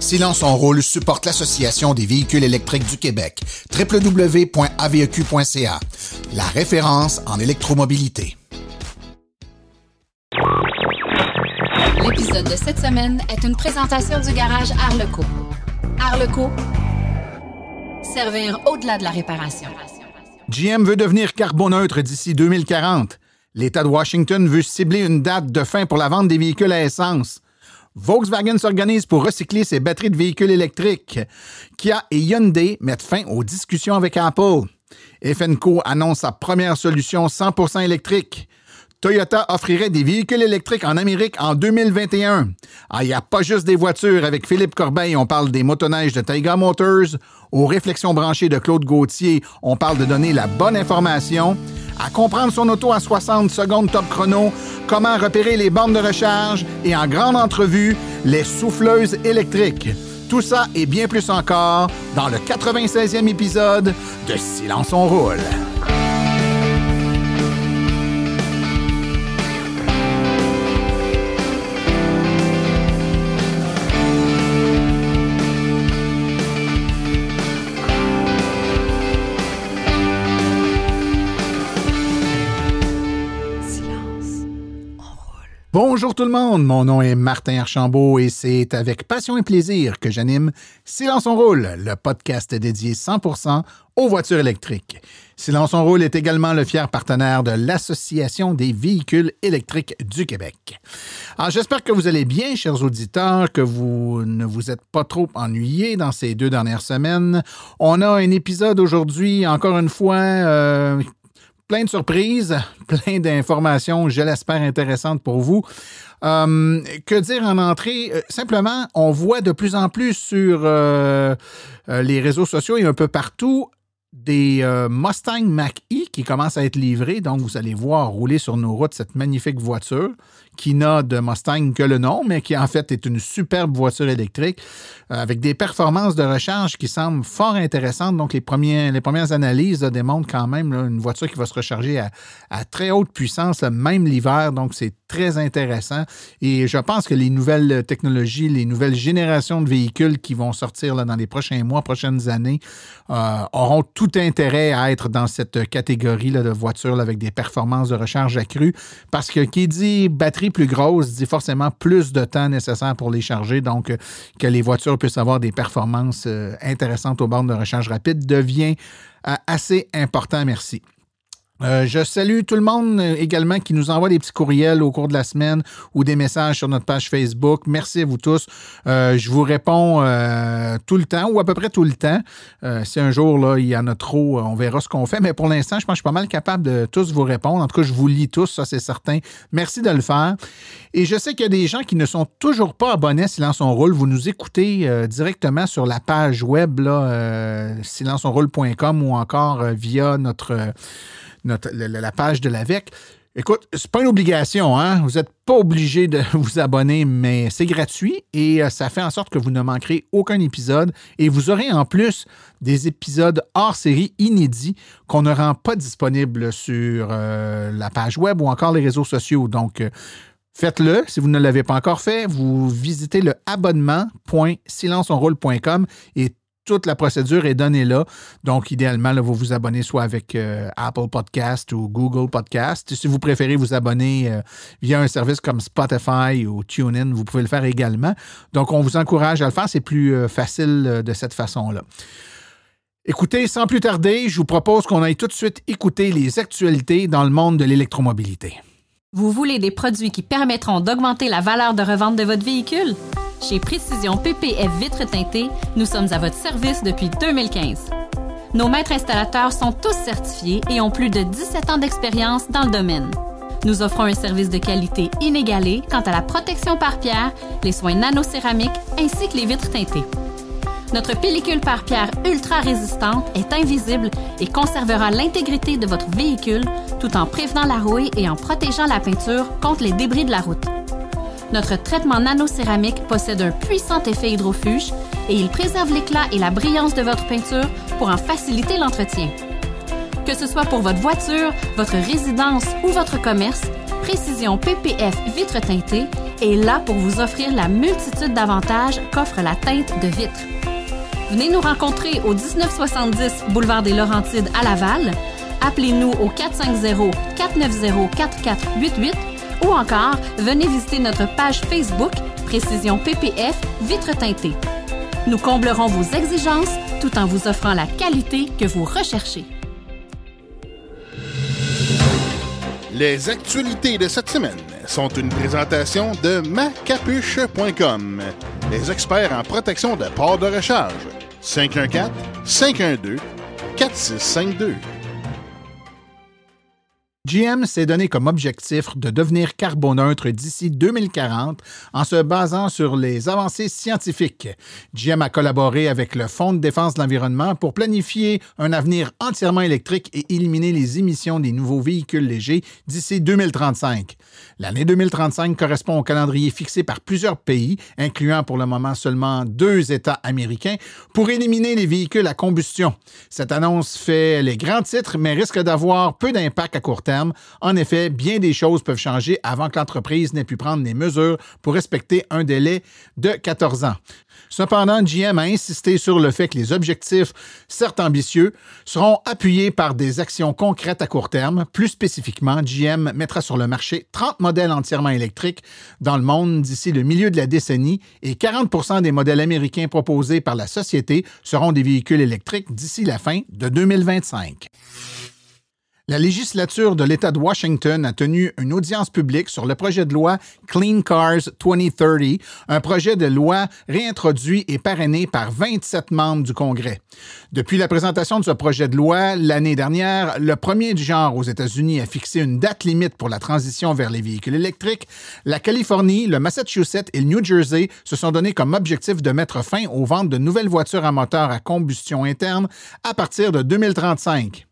Silence en rôle supporte l'Association des véhicules électriques du Québec, www.aveq.ca, la référence en électromobilité. L'épisode de cette semaine est une présentation du garage Arleco. Arleco, servir au-delà de la réparation. GM veut devenir carboneutre d'ici 2040. L'État de Washington veut cibler une date de fin pour la vente des véhicules à essence. Volkswagen s'organise pour recycler ses batteries de véhicules électriques. Kia et Hyundai mettent fin aux discussions avec Apple. FNCO annonce sa première solution 100% électrique. Toyota offrirait des véhicules électriques en Amérique en 2021. Ah, il n'y a pas juste des voitures. Avec Philippe Corbeil, on parle des motoneiges de Taiga Motors. Aux réflexions branchées de Claude Gauthier, on parle de donner la bonne information. À comprendre son auto à 60 secondes top chrono, comment repérer les bornes de recharge et en grande entrevue, les souffleuses électriques. Tout ça et bien plus encore dans le 96e épisode de Silence on roule. Bonjour tout le monde, mon nom est Martin Archambault et c'est avec passion et plaisir que j'anime Silence on roule, le podcast dédié 100% aux voitures électriques. Silence on roule est également le fier partenaire de l'Association des véhicules électriques du Québec. Alors j'espère que vous allez bien, chers auditeurs, que vous ne vous êtes pas trop ennuyés dans ces deux dernières semaines. On a un épisode aujourd'hui, encore une fois, euh, plein de surprises, plein d'informations, je l'espère, intéressantes pour vous. Euh, que dire en entrée? Euh, simplement, on voit de plus en plus sur euh, les réseaux sociaux et un peu partout des Mustang Mach-E qui commencent à être livrés. Donc, vous allez voir rouler sur nos routes cette magnifique voiture qui n'a de Mustang que le nom, mais qui en fait est une superbe voiture électrique euh, avec des performances de recharge qui semblent fort intéressantes. Donc, les, premiers, les premières analyses démontrent quand même une voiture qui va se recharger à, très haute puissance, même l'hiver. Donc, c'est très intéressant. Et je pense que les nouvelles technologies, les nouvelles générations de véhicules qui vont sortir dans les prochains mois, prochaines années, euh, auront tout intérêt à être dans cette catégorie là, de voitures avec des performances de recharge accrues. Parce que qui dit batterie plus grosse dit forcément plus de temps nécessaire pour les charger. Donc, euh, que les voitures puissent avoir des performances euh, intéressantes aux bornes de recharge rapide devient euh, assez important. Merci. Euh, je salue tout le monde euh, également qui nous envoie des petits courriels au cours de la semaine ou des messages sur notre page Facebook. Merci à vous tous. Euh, je vous réponds tout le temps ou à peu près tout le temps. si un jour là, il y en a trop, on verra ce qu'on fait. Mais pour l'instant, je pense que je suis pas mal capable de tous vous répondre. En tout cas, je vous lis tous, ça c'est certain. Merci de le faire. Et je sais qu'il y a des gens qui ne sont toujours pas abonnés à Silence on roule. Vous nous écoutez directement sur la page web là, silenceonroule.com ou encore via notre la, page de l'AVEC. Écoute, c'est pas une obligation, hein? Vous n'êtes pas obligé de vous abonner, mais c'est gratuit et euh, ça fait en sorte que vous ne manquerez aucun épisode. Et vous aurez en plus des épisodes hors série inédits qu'on ne rend pas disponibles sur euh, la page web ou encore les réseaux sociaux. Donc, euh, Faites-le. Si vous ne l'avez pas encore fait, vous visitez le abonnement.silenceonroule.com et toute la procédure est donnée là. Donc, idéalement, vous vous abonnez soit avec euh, Apple Podcast ou Google Podcast. Si vous préférez vous abonner euh, via un service comme Spotify ou TuneIn, vous pouvez le faire également. Donc, on vous encourage à le faire. C'est plus euh, facile de cette façon-là. Écoutez, sans plus tarder, je vous propose qu'on aille tout de suite écouter les actualités dans le monde de l'électromobilité. Vous voulez des produits qui permettront d'augmenter la valeur de revente de votre véhicule? Chez Précision PPF Vitres teintées, nous sommes à votre service depuis 2015. Nos maîtres installateurs sont tous certifiés et ont plus de 17 ans d'expérience dans le domaine. Nous offrons un service de qualité inégalé quant à la protection par pierre, les soins nanocéramiques ainsi que les vitres teintées. Notre pellicule par pierre ultra résistante est invisible et conservera l'intégrité de votre véhicule tout en prévenant la rouille et en protégeant la peinture contre les débris de la route. Notre traitement nanocéramique possède un puissant effet hydrofuge et il préserve l'éclat et la brillance de votre peinture pour en faciliter l'entretien. Que ce soit pour votre voiture, votre résidence ou votre commerce, Précision PPF Vitre teintée est là pour vous offrir la multitude d'avantages qu'offre la teinte de vitre. Venez nous rencontrer au 1970 boulevard des Laurentides à Laval. Appelez-nous au 450-490-4488 ou encore venez visiter notre page Facebook Précision PPF Vitre teintée. Nous comblerons vos exigences tout en vous offrant la qualité que vous recherchez. Les actualités de cette semaine sont une présentation de macapuche.com, les experts en protection de ports de recharge. 514 512 4652. GM s'est donné comme objectif de devenir carboneutre d'ici 2040 en se basant sur les avancées scientifiques. GM a collaboré avec le Fonds de défense de l'environnement pour planifier un avenir entièrement électrique et éliminer les émissions des nouveaux véhicules légers d'ici 2035. L'année 2035 correspond au calendrier fixé par plusieurs pays, incluant pour le moment seulement deux États américains, pour éliminer les véhicules à combustion. Cette annonce fait les grands titres, mais risque d'avoir peu d'impact à court terme en effet, bien des choses peuvent changer avant que l'entreprise n'ait pu prendre des mesures pour respecter un délai de 14 ans. Cependant, GM a insisté sur le fait que les objectifs, certes ambitieux, seront appuyés par des actions concrètes à court terme. Plus spécifiquement, GM mettra sur le marché 30 modèles entièrement électriques dans le monde d'ici le milieu de la décennie et 40% des modèles américains proposés par la société seront des véhicules électriques d'ici la fin de 2025. La législature de l'État de Washington a tenu une audience publique sur le projet de loi Clean Cars 2030, un projet de loi réintroduit et parrainé par 27 membres du Congrès. Depuis la présentation de ce projet de loi l'année dernière, le premier du genre aux États-Unis a fixé une date limite pour la transition vers les véhicules électriques. La Californie, le Massachusetts et le New Jersey se sont donnés comme objectif de mettre fin aux ventes de nouvelles voitures à moteur à combustion interne à partir de 2035.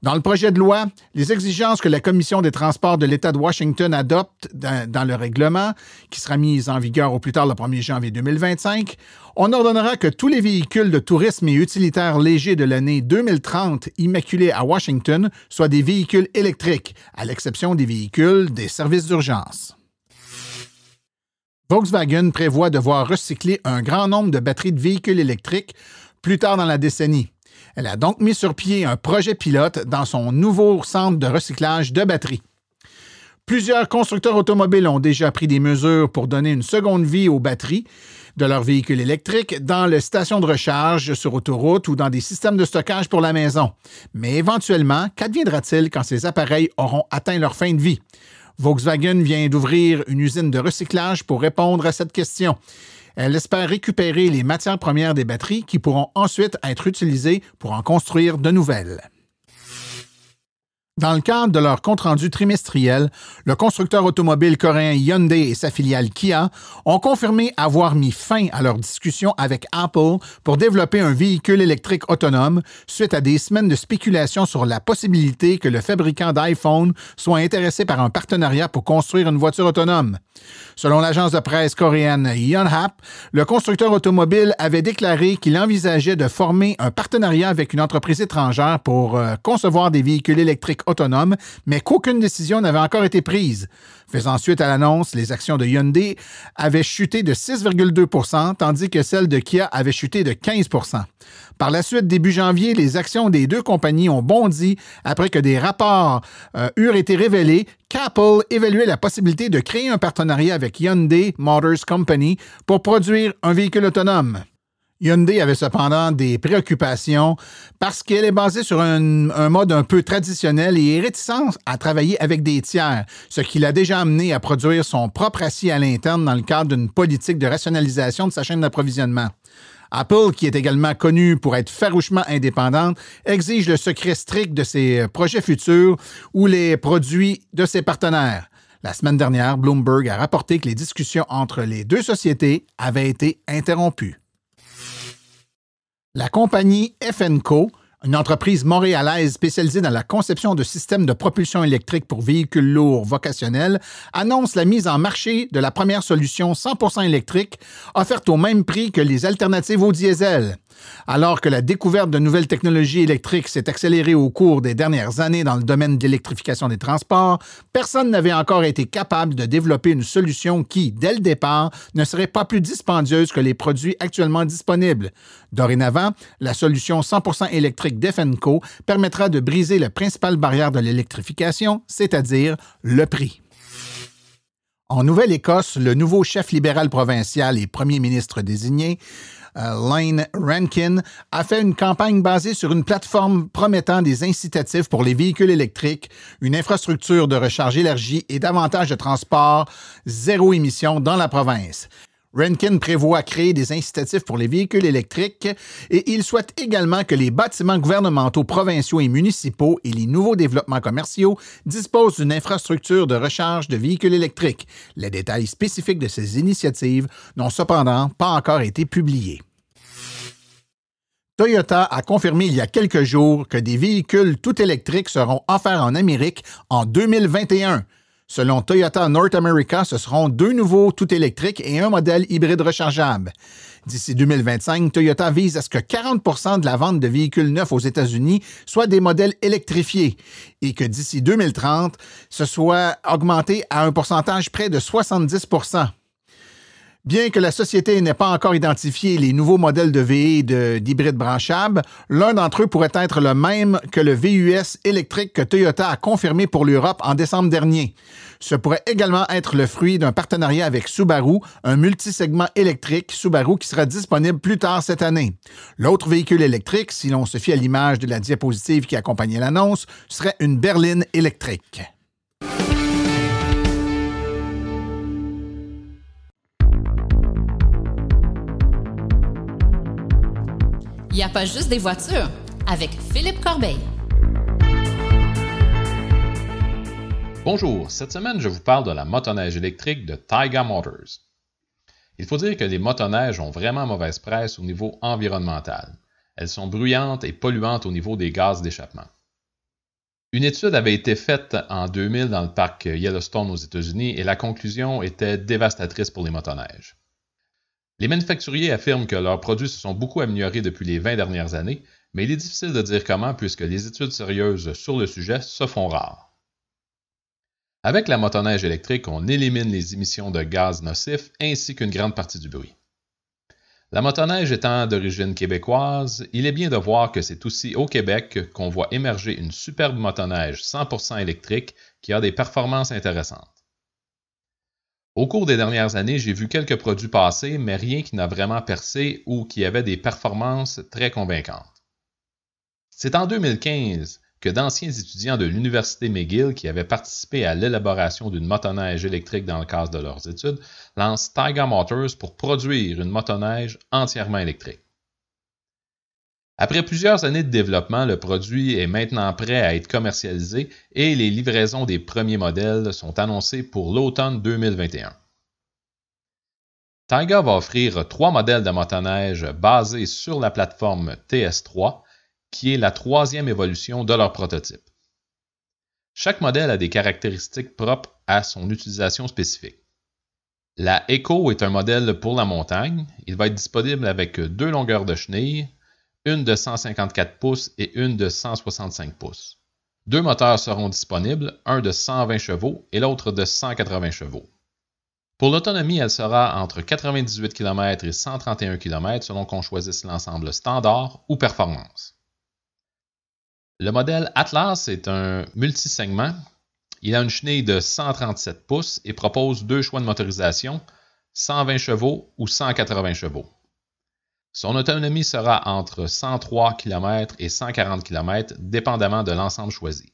Dans le projet de loi, les exigences que la Commission des transports de l'État de Washington adopte dans, le règlement, qui sera mis en vigueur au plus tard le 1er janvier 2025, on ordonnera que tous les véhicules de tourisme et utilitaires légers de l'année 2030 immaculés à Washington soient des véhicules électriques, à l'exception des véhicules des services d'urgence. Volkswagen prévoit devoir recycler un grand nombre de batteries de véhicules électriques plus tard dans la décennie. Elle a donc mis sur pied un projet pilote dans son nouveau centre de recyclage de batteries. Plusieurs constructeurs automobiles ont déjà pris des mesures pour donner une seconde vie aux batteries de leurs véhicules électriques dans les stations de recharge sur autoroute ou dans des systèmes de stockage pour la maison. Mais éventuellement, qu'adviendra-t-il quand ces appareils auront atteint leur fin de vie? Volkswagen vient d'ouvrir une usine de recyclage pour répondre à cette question. Elle espère récupérer les matières premières des batteries qui pourront ensuite être utilisées pour en construire de nouvelles. Dans le cadre de leur compte-rendu trimestriel, le constructeur automobile coréen Hyundai et sa filiale Kia ont confirmé avoir mis fin à leur discussion avec Apple pour développer un véhicule électrique autonome suite à des semaines de spéculation sur la possibilité que le fabricant d'iPhone soit intéressé par un partenariat pour construire une voiture autonome. Selon l'agence de presse coréenne Yonhap, le constructeur automobile avait déclaré qu'il envisageait de former un partenariat avec une entreprise étrangère pour euh, concevoir des véhicules électriques autonomes, mais qu'aucune décision n'avait encore été prise. Faisant suite à l'annonce, les actions de Hyundai avaient chuté de 6,2% tandis que celles de Kia avaient chuté de 15% Par la suite, début janvier, les actions des deux compagnies ont bondi après que des rapports euh, eurent été révélés qu'Apple évaluait la possibilité de créer un partenariat avec Hyundai Motors Company pour produire un véhicule autonome. Hyundai avait cependant des préoccupations parce qu'elle est basée sur un, mode un peu traditionnel et est réticente à travailler avec des tiers, ce qui l'a déjà amené à produire son propre acier à l'interne dans le cadre d'une politique de rationalisation de sa chaîne d'approvisionnement. Apple, qui est également connue pour être farouchement indépendante, exige le secret strict de ses projets futurs ou les produits de ses partenaires. La semaine dernière, Bloomberg a rapporté que les discussions entre les deux sociétés avaient été interrompues. La compagnie FNCO, une entreprise montréalaise spécialisée dans la conception de systèmes de propulsion électrique pour véhicules lourds vocationnels, annonce la mise en marché de la première solution 100% électrique offerte au même prix que les alternatives au diesel. Alors que la découverte de nouvelles technologies électriques s'est accélérée au cours des dernières années dans le domaine de l'électrification des transports, personne n'avait encore été capable de développer une solution qui, dès le départ, ne serait pas plus dispendieuse que les produits actuellement disponibles. Dorénavant, la solution 100% électrique d'Efenco permettra de briser la principale barrière de l'électrification, c'est-à-dire le prix. En Nouvelle-Écosse, le nouveau chef libéral provincial et premier ministre désigné, euh, Lane Rankin, a fait une campagne basée sur une plateforme promettant des incitatifs pour les véhicules électriques, une infrastructure de recharge élargie et davantage de transport zéro émission dans la province. Rankin prévoit créer des incitatifs pour les véhicules électriques et il souhaite également que les bâtiments gouvernementaux provinciaux et municipaux et les nouveaux développements commerciaux disposent d'une infrastructure de recharge de véhicules électriques. Les détails spécifiques de ces initiatives n'ont cependant pas encore été publiés. Toyota a confirmé il y a quelques jours que des véhicules tout électriques seront offerts en Amérique en 2021. Selon Toyota North America, ce seront deux nouveaux tout électriques et un modèle hybride rechargeable. D'ici 2025, Toyota vise à ce que 40% de la vente de véhicules neufs aux États-Unis soient des modèles électrifiés et que d'ici 2030, ce soit augmenté à un pourcentage près de 70 Bien que la société n'ait pas encore identifié les nouveaux modèles de VE d'hybride branchable, l'un d'entre eux pourrait être le même que le VUS électrique que Toyota a confirmé pour l'Europe en décembre dernier. Ce pourrait également être le fruit d'un partenariat avec Subaru, un multisegment électrique Subaru qui sera disponible plus tard cette année. L'autre véhicule électrique, si l'on se fie à l'image de la diapositive qui accompagnait l'annonce, serait une berline électrique. N'y a pas juste des voitures avec Philippe Corbeil. Bonjour, cette semaine je vous parle de la motoneige électrique de Taiga Motors. Il faut dire que les motoneiges ont vraiment mauvaise presse au niveau environnemental. Elles sont bruyantes et polluantes au niveau des gaz d'échappement. Une étude avait été faite en 2000 dans le parc Yellowstone aux États-Unis et la conclusion était dévastatrice pour les motoneiges. Les manufacturiers affirment que leurs produits se sont beaucoup améliorés depuis les 20 dernières années, mais il est difficile de dire comment puisque les études sérieuses sur le sujet se font rares. Avec la motoneige électrique, on élimine les émissions de gaz nocifs ainsi qu'une grande partie du bruit. La motoneige étant d'origine québécoise, il est bien de voir que c'est aussi au Québec qu'on voit émerger une superbe motoneige 100% électrique qui a des performances intéressantes. Au cours des dernières années, j'ai vu quelques produits passer, mais rien qui n'a vraiment percé ou qui avait des performances très convaincantes. C'est en 2015 que d'anciens étudiants de l'Université McGill qui avaient participé à l'élaboration d'une motoneige électrique dans le cadre de leurs études lancent Tiger Motors pour produire une motoneige entièrement électrique. Après plusieurs années de développement, le produit est maintenant prêt à être commercialisé et les livraisons des premiers modèles sont annoncées pour l'automne 2021. Tiger va offrir trois modèles de motoneige basés sur la plateforme TS3, qui est la troisième évolution de leur prototype. Chaque modèle a des caractéristiques propres à son utilisation spécifique. La Echo est un modèle pour la montagne. Il va être disponible avec deux longueurs de chenilles, une de 154 pouces et une de 165 pouces. Deux moteurs seront disponibles, un de 120 chevaux et l'autre de 180 chevaux. Pour l'autonomie, elle sera entre 98 km et 131 km selon qu'on choisisse l'ensemble standard ou performance. Le modèle Atlas est un multisegment. Il a une chenille de 137 pouces et propose deux choix de motorisation, 120 chevaux ou 180 chevaux. Son autonomie sera entre 103 km et 140 km, dépendamment de l'ensemble choisi.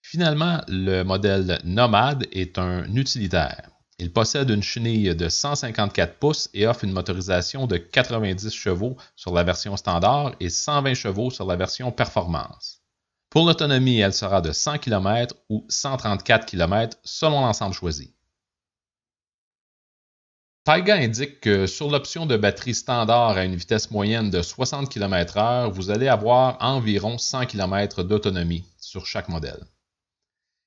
Finalement, le modèle Nomade est un utilitaire. Il possède une chenille de 154 pouces et offre une motorisation de 90 chevaux sur la version standard et 120 chevaux sur la version performance. Pour l'autonomie, elle sera de 100 km ou 134 km selon l'ensemble choisi. Taiga indique que sur l'option de batterie standard à une vitesse moyenne de 60 km/h, vous allez avoir environ 100 km d'autonomie sur chaque modèle.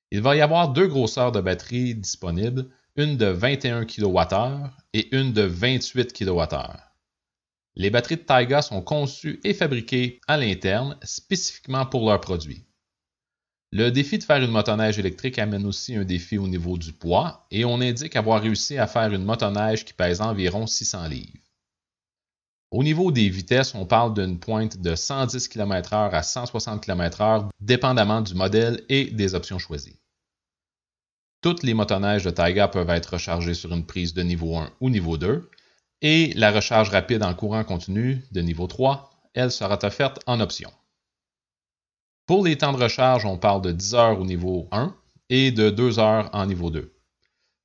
Il va y avoir deux grosseurs de batterie disponibles, une de 21 kWh et une de 28 kWh. Les batteries de Taiga sont conçues et fabriquées à l'interne spécifiquement pour leurs produits. Le défi de faire une motoneige électrique amène aussi un défi au niveau du poids et on indique avoir réussi à faire une motoneige qui pèse environ 600 livres. Au niveau des vitesses, on parle d'une pointe de 110 km/h à 160 km/h, dépendamment du modèle et des options choisies. Toutes les motoneiges de Taiga peuvent être rechargées sur une prise de niveau 1 ou niveau 2, et la recharge rapide en courant continu de niveau 3, elle sera offerte en option. Pour les temps de recharge, on parle de 10 heures au niveau 1 et de 2 heures en niveau 2.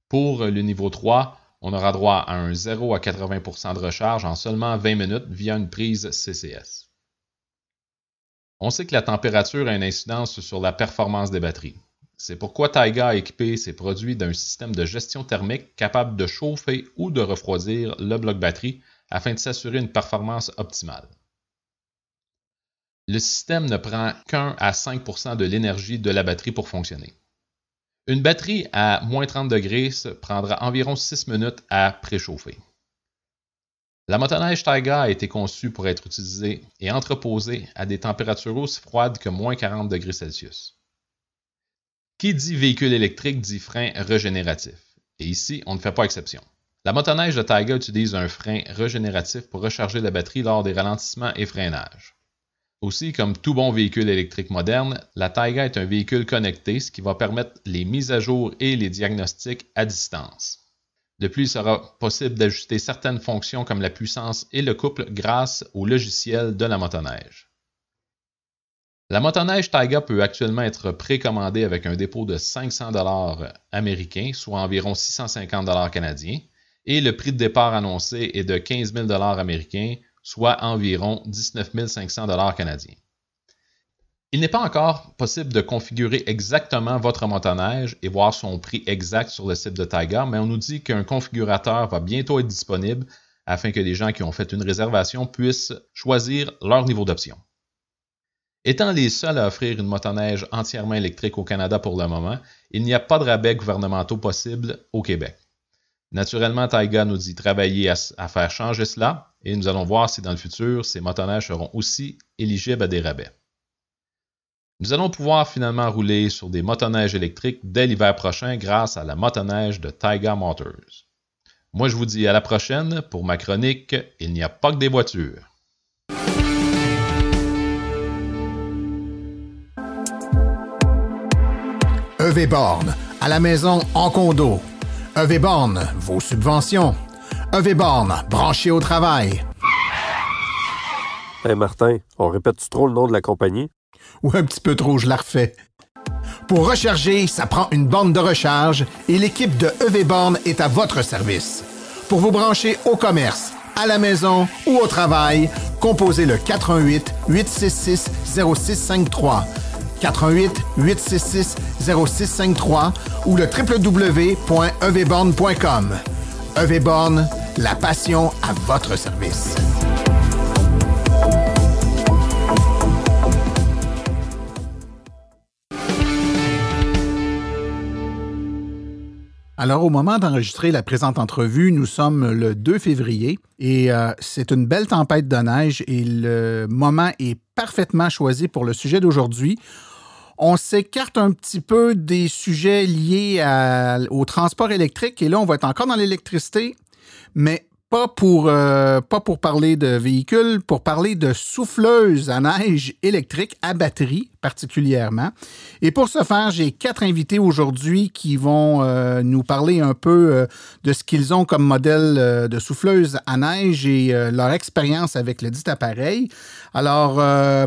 Pour le niveau 3, on aura droit à un 0 à 80% de recharge en seulement 20 minutes via une prise CCS. On sait que la température a une incidence sur la performance des batteries. C'est pourquoi Taiga a équipé ses produits d'un système de gestion thermique capable de chauffer ou de refroidir le bloc batterie afin de s'assurer une performance optimale. Le système ne prend qu'un à 5% de l'énergie de la batterie pour fonctionner. Une batterie à moins 30 degrés prendra environ 6 minutes à préchauffer. La motoneige Taiga a été conçue pour être utilisée et entreposée à des températures aussi froides que moins 40 degrés Celsius. Qui dit véhicule électrique dit frein régénératif. Et ici, on ne fait pas exception. La motoneige de Taiga utilise un frein régénératif pour recharger la batterie lors des ralentissements et freinages. Aussi, comme tout bon véhicule électrique moderne, la Taiga est un véhicule connecté, ce qui va permettre les mises à jour et les diagnostics à distance. De plus, il sera possible d'ajuster certaines fonctions comme la puissance et le couple grâce au logiciel de la motoneige. La motoneige Taiga peut actuellement être précommandée avec un dépôt de 500 dollars américains, soit environ 650 dollars canadiens, et le prix de départ annoncé est de 15 000 dollars américains, soit environ 19 500 dollars canadiens. Il n'est pas encore possible de configurer exactement votre motoneige et voir son prix exact sur le site de Taiga, mais on nous dit qu'un configurateur va bientôt être disponible afin que les gens qui ont fait une réservation puissent choisir leur niveau d'option. Étant les seuls à offrir une motoneige entièrement électrique au Canada pour le moment, il n'y a pas de rabais gouvernementaux possibles au Québec. Naturellement, Taiga nous dit travailler à, faire changer cela et nous allons voir si dans le futur, ces motoneiges seront aussi éligibles à des rabais. Nous allons pouvoir finalement rouler sur des motoneiges électriques dès l'hiver prochain grâce à la motoneige de Taiga Motors. Moi, je vous dis à la prochaine pour ma chronique Il n'y a pas que des voitures. EV à la maison en condo. EV Borne, vos subventions. EV Borne, branché au travail. Hey Martin, on répète trop le nom de la compagnie? Ou un petit peu trop, je la refais. Pour recharger, ça prend une borne de recharge et l'équipe de EV Borne est à votre service. Pour vous brancher au commerce, à la maison ou au travail, composez le 418 866 0653 88 866 0653 ou le www.evborn.com. EVborn, la passion à votre service. Alors, au moment d'enregistrer la présente entrevue, nous sommes le 2 février et euh, c'est une belle tempête de neige et le moment est parfaitement choisi pour le sujet d'aujourd'hui. On s'écarte un petit peu des sujets liés au transport électrique et là, on va être encore dans l'électricité, mais pas pour, euh, pas pour parler de véhicules, pour parler de souffleuses à neige électrique à batterie particulièrement. Et pour ce faire, j'ai quatre invités aujourd'hui qui vont euh, nous parler un peu euh, de ce qu'ils ont comme modèle de souffleuse à neige et leur expérience avec le dit appareil. Alors,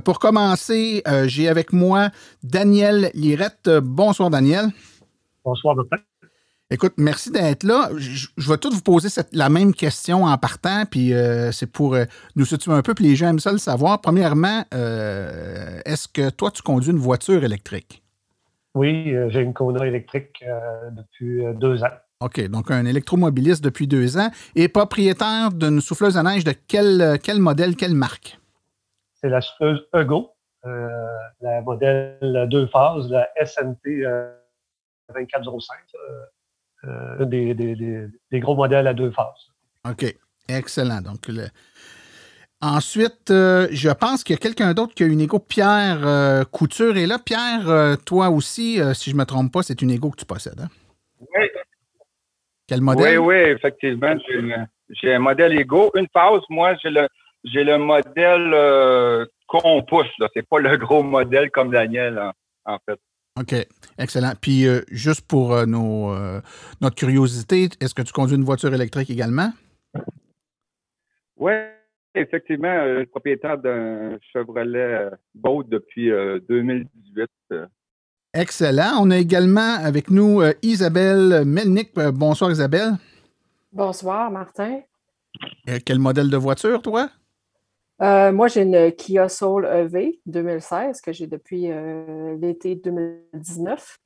pour commencer, j'ai avec moi Daniel Lirette. Bonsoir, Daniel. Bonsoir, docteur. Écoute, merci d'être là. Je, vais tout vous poser la même question en partant, puis euh, c'est pour euh, nous situer un peu, puis les gens aiment ça le savoir. Premièrement, euh, est-ce que toi, tu conduis une voiture électrique? Oui, j'ai une Kona électrique depuis deux ans. OK, donc un électromobiliste depuis deux ans et propriétaire d'une souffleuse à neige de quel, quel modèle, quelle marque? C'est la souffleuse Ego, la modèle deux phases, la SNT 2405. Euh, des, gros modèles à deux phases. OK. Excellent. Donc, Ensuite, je pense qu'il y a quelqu'un d'autre qui a une égo. Pierre Couture est là. Pierre, toi aussi, si je ne me trompe pas, c'est une égo que tu possèdes. Hein? Oui. Quel modèle? Oui, oui, effectivement. J'ai un modèle Ego. Une phase, moi, j'ai le, j'ai le modèle euh, qu'on pousse. Ce n'est pas le gros modèle comme Daniel, en, fait. OK, excellent. Puis, euh, juste pour euh, nos, notre curiosité, est-ce que tu conduis une voiture électrique également? Oui, effectivement, je suis propriétaire d'un Chevrolet Boat depuis 2018. Excellent. On a également avec nous Isabelle Melnick. bonsoir, Isabelle. Bonsoir, Martin. quel modèle de voiture, toi? Euh, moi, j'ai une Kia Soul EV 2016 que j'ai depuis euh, l'été 2019.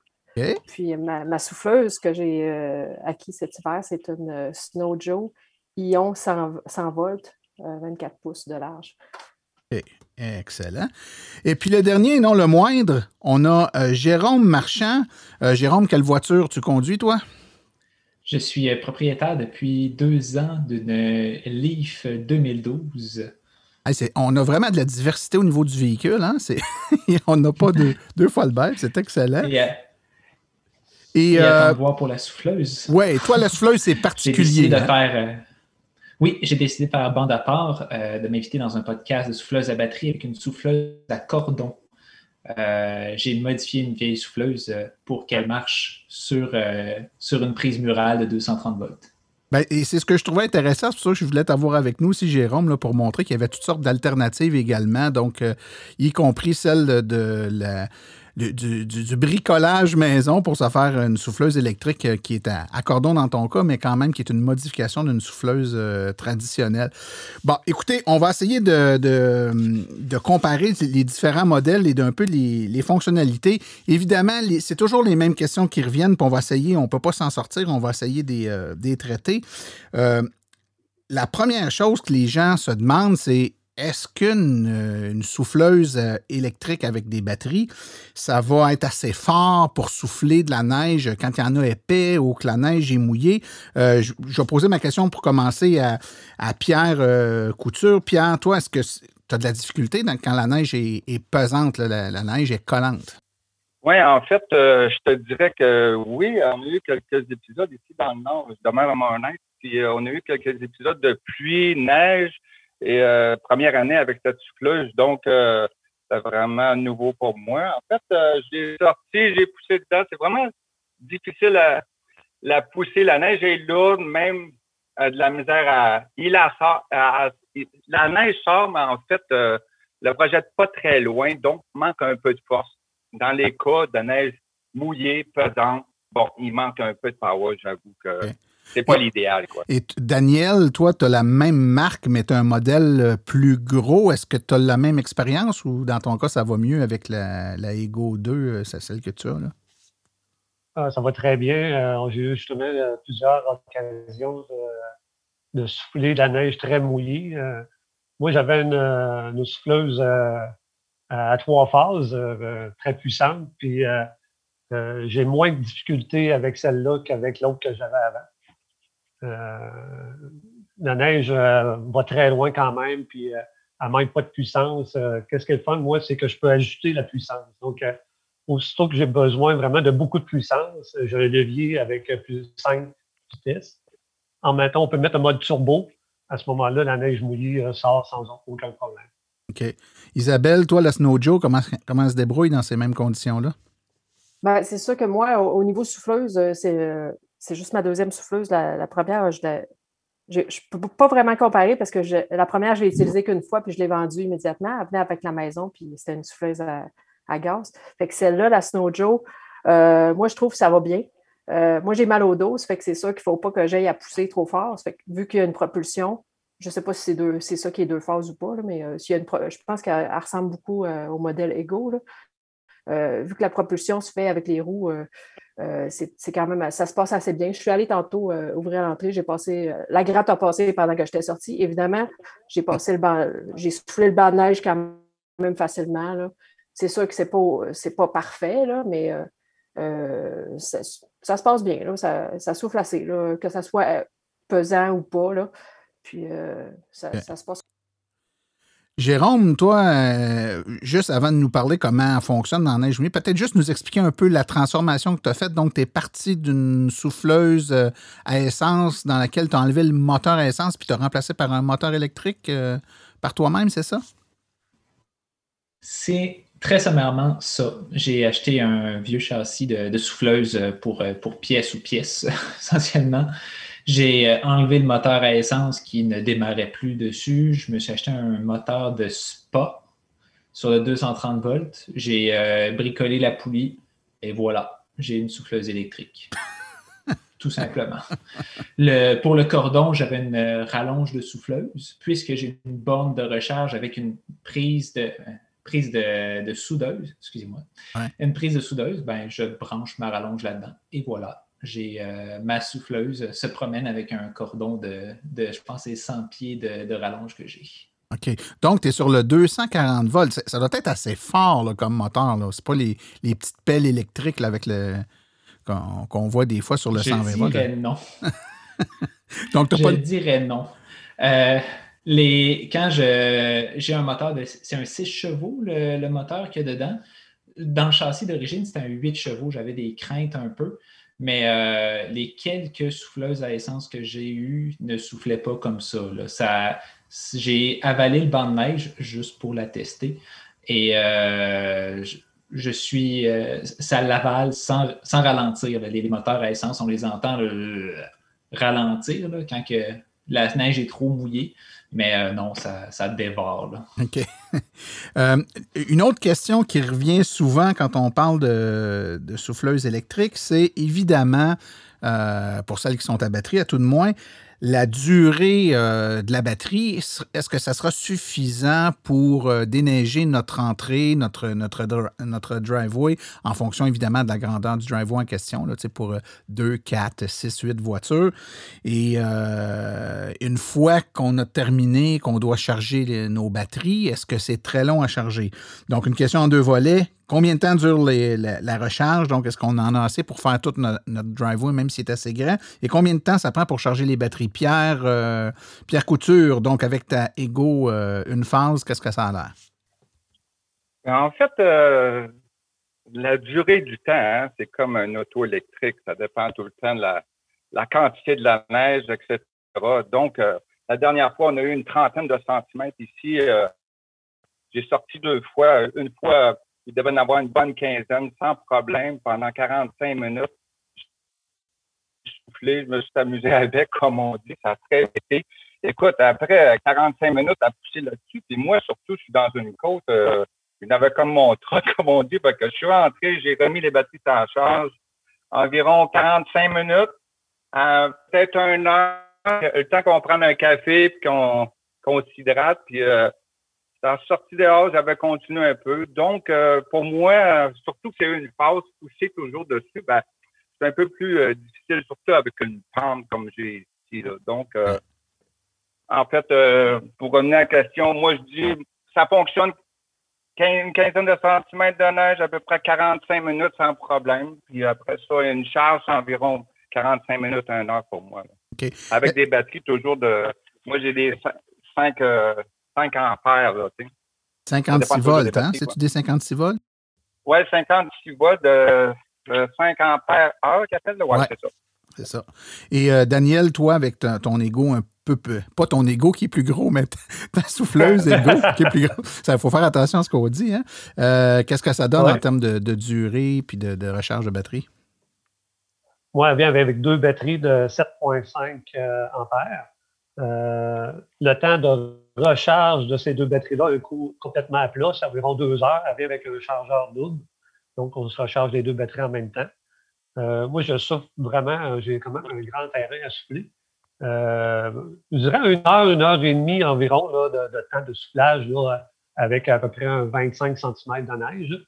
Puis ma, souffleuse que j'ai euh, acquis cet hiver, c'est une Snow Joe Ion 100, volts, 24 pouces de large. Excellent. Et puis le dernier, non le moindre, on a Jérôme Marchand. Jérôme, quelle voiture tu conduis, toi? Je suis propriétaire depuis deux ans d'une Leaf 2012 on a vraiment de la diversité au niveau du véhicule. Hein? on n'a pas deux, fois le bail. C'est excellent. Et, euh, voir pour la souffleuse. Oui, toi, la souffleuse, c'est particulier. J'ai décidé de hein? faire. Euh, oui, j'ai décidé de faire bande à part, euh, de m'inviter dans un podcast de souffleuse à batterie avec une souffleuse à cordon. j'ai modifié une vieille souffleuse pour qu'elle marche sur, sur une prise murale de 230 volts. Ben, et c'est ce que je trouvais intéressant, c'est pour ça que je voulais t'avoir avec nous aussi, Jérôme, là, pour montrer qu'il y avait toutes sortes d'alternatives également, donc euh, y compris celle de, la, du, bricolage maison pour se faire une souffleuse électrique euh, qui est à, cordon dans ton cas, mais quand même qui est une modification d'une souffleuse euh, traditionnelle. Bon, écoutez, on va essayer de, comparer les différents modèles et d'un peu les, fonctionnalités. Évidemment, c'est toujours les mêmes questions qui reviennent, puis on va essayer, on ne peut pas s'en sortir, on va essayer des, euh, des traiter. la première chose que les gens se demandent, c'est est-ce qu'une euh, souffleuse euh, électrique avec des batteries, ça va être assez fort pour souffler de la neige quand il y en a épais ou que la neige est mouillée? Euh, je, vais poser ma question pour commencer à, Pierre Couture. Pierre, toi, est-ce que tu as de la difficulté quand la neige est, pesante, la, neige est collante? Oui, en fait, je te dirais que oui, on a eu quelques épisodes ici dans le nord, je demeure à Mornaise, puis on a eu quelques épisodes de pluie, neige, et euh, première année avec cette souffleuse, donc euh, c'est vraiment nouveau pour moi. En fait, euh, j'ai sorti, j'ai poussé dedans. C'est vraiment difficile à la pousser. La neige est lourde, même de la misère à. Il a sort, la neige sort, mais en fait, le projette pas très loin, donc manque un peu de force. Dans les cas de neige mouillée, pesante, bon, il manque un peu de power, j'avoue que. C'est pas l'idéal, quoi. Et Daniel, toi, tu as la même marque, mais tu as un modèle euh, plus gros. Est-ce que tu as la même expérience ou dans ton cas, ça va mieux avec la, Ego 2, euh, c'est celle que tu as, là? Ah, ça va très bien. Euh, j'ai eu justement plusieurs occasions de, souffler de la neige très mouillée. moi, j'avais une, souffleuse à trois phases, très puissante, puis j'ai moins de difficultés avec celle-là qu'avec l'autre que j'avais avant. Euh, la neige euh, va très loin quand même, puis euh, elle manque pas de puissance. Qu'est-ce qui est le fun, moi, c'est que je peux ajuster la puissance. Donc, aussitôt que j'ai besoin vraiment de beaucoup de puissance, j'ai un levier avec plus 5 vitesses. En même temps, on peut mettre un mode turbo. À ce moment-là, la neige mouillée sort sans aucun problème. OK. Isabelle, toi, la Snow Joe, comment, comment elle se débrouille dans ces mêmes conditions-là? Ben, c'est sûr que moi, au, niveau souffleuse, c'est c'est juste ma deuxième souffleuse. La, première, je ne peux pas vraiment comparer parce que la première, je l'ai utilisée qu'une fois, puis je l'ai vendue immédiatement. Elle venait avec la maison, puis c'était une souffleuse à, gaz. Fait que celle-là, la Snow Joe, euh, moi, je trouve que ça va bien. Euh, moi, j'ai mal au dos, fait que c'est sûr qu'il ne faut pas que j'aille à pousser trop fort. vu qu'il y a une propulsion, je ne sais pas si c'est, ça qui est deux phases ou pas, mais euh, je pense qu'elle ressemble beaucoup au modèle Ego. Vu que la propulsion se fait avec les roues, euh, c'est quand même, ça se passe assez bien. Je suis allée tantôt euh, ouvrir l'entrée, j'ai passé, euh, la gratte a passé pendant que j'étais sortie. Évidemment, j'ai passé le banc, j'ai soufflé le banc de neige quand même facilement. C'est sûr que c'est pas, pas parfait, là, mais ça, se passe bien. ça, souffle assez, que ça soit pesant ou pas. Là. Puis ça, ça se passe Jérôme, toi, euh, juste avant de nous parler comment fonctionne dans Neige peut-être juste nous expliquer un peu la transformation que tu as faite. Donc, tu es parti d'une souffleuse euh, à essence dans laquelle tu as enlevé le moteur à essence puis tu as remplacé par un moteur électrique euh, par toi-même, c'est ça? C'est très sommairement ça. J'ai acheté un vieux châssis de, souffleuse pour, pour pièce ou pièce, essentiellement. J'ai euh, enlevé le moteur à essence qui ne démarrait plus dessus. Je me suis acheté un moteur de spa sur le 230 volts. J'ai euh, bricolé la poulie et voilà, j'ai une souffleuse électrique. Tout simplement. Le, pour le cordon, j'avais une euh, rallonge de souffleuse, puisque j'ai une borne de recharge avec une prise de, prise de, soudeuse, excusez-moi. Une prise de soudeuse, ben, je branche ma rallonge là-dedans et voilà, j'ai euh, ma souffleuse se promène avec un cordon de, je pense, c'est 100 pieds de, rallonge que j'ai. OK. Donc, tu es sur le 240 volts. Ça doit être assez fort comme moteur. Ce pas les, petites pelles électriques avec le qu'on voit des fois sur le 120 volts. Je dirais non. Donc, je pas... dirais non. Euh, les, quand j'ai un moteur, c'est un 6 chevaux, le, le moteur qu'il y a dedans. Dans le châssis d'origine, c'était un 8 chevaux. J'avais des craintes un peu. Mais euh, les quelques souffleuses à essence que j'ai eues ne soufflaient pas comme ça. ça j'ai avalé le banc de neige juste pour la tester. Et euh, je, suis. Euh, ça l'avale sans, ralentir. Les, moteurs à essence, on les entend ralentir quand que la neige est trop mouillée. Mais euh, non, ça, ça dévore. OK. Euh, une autre question qui revient souvent quand on parle de, de souffleuse électrique, c'est évidemment, euh, pour celles qui sont à batterie à tout de moins, la durée euh, de la batterie, est-ce que ça sera suffisant pour euh, déneiger notre entrée, notre, driveway, en fonction évidemment de la grandeur du driveway en question, là, pour 2, 4, 6, 8 voitures. Et euh, une fois qu'on a terminé, qu'on doit charger nos batteries, est-ce que c'est très long à charger? Donc, une question en deux volets. Combien de temps dure la, recharge? Donc, est-ce qu'on en a assez pour faire tout notre, driveway, même s'il est assez grand? Et combien de temps ça prend pour charger les batteries? Pierre, euh, Pierre Couture, donc avec ta Ego euh, une phase, qu'est-ce que ça a l'air? En fait, euh, la durée du temps, hein, c'est comme un auto électrique. Ça dépend tout le temps de la, quantité de la neige, etc. Donc, la dernière fois, on a eu une trentaine de centimètres ici. J'ai sorti deux fois, une fois il devait en avoir une bonne quinzaine sans problème pendant 45 minutes. Je me suis amusé avec, comme on dit, ça serait été. Écoute, après 45 minutes à pousser là-dessus, puis moi, surtout, je suis dans une côte, euh, il avait comme mon truc, comme on dit, parce que je suis rentré, j'ai remis les batteries en charge environ 45 minutes, peut-être un heure, le temps qu'on prenne un café, puis qu'on s'hydrate, puis euh, dans sortie dehors, j'avais continué un peu. Donc, euh, pour moi, surtout que c'est une phase poussée toujours dessus, ben, c'est un peu plus euh, difficile, surtout avec une pente comme j'ai ici. Donc, euh, en fait, pour revenir à la question, moi, je dis, ça fonctionne une quinzaine de centimètres de neige, à peu près 45 minutes sans problème. Puis après ça, une charge environ 45 minutes à une heure pour moi. Avec des batteries toujours de... Moi, j'ai des 5, 5 ampères, là, tu sais. 56 volts, hein? C'est-tu des 56 volts? Oui, 56 volts de, 5 ampères heure qu'appelle le ouais, c'est ça. C'est ça. Et euh, Daniel, toi, avec ton ego un peu, peu, pas ton ego qui est plus gros, mais ta souffleuse ego qui est plus gros. Il faut faire attention à ce qu'on dit. Hein? Euh, qu'est-ce que ça donne en termes de, durée puis de, de, recharge de batterie? Moi, elle vient avec deux batteries de 7,5 euh, ampères. le temps de recharge de ces deux batteries-là un coup complètement à plat, ça environ deux heures, avec un chargeur double. Donc, on se recharge les deux batteries en même temps. Euh, moi, je souffle vraiment, euh, j'ai quand même un grand terrain à souffler. Euh, je dirais une heure, une heure et demie environ de, temps de soufflage avec à peu près un 25 cm de neige.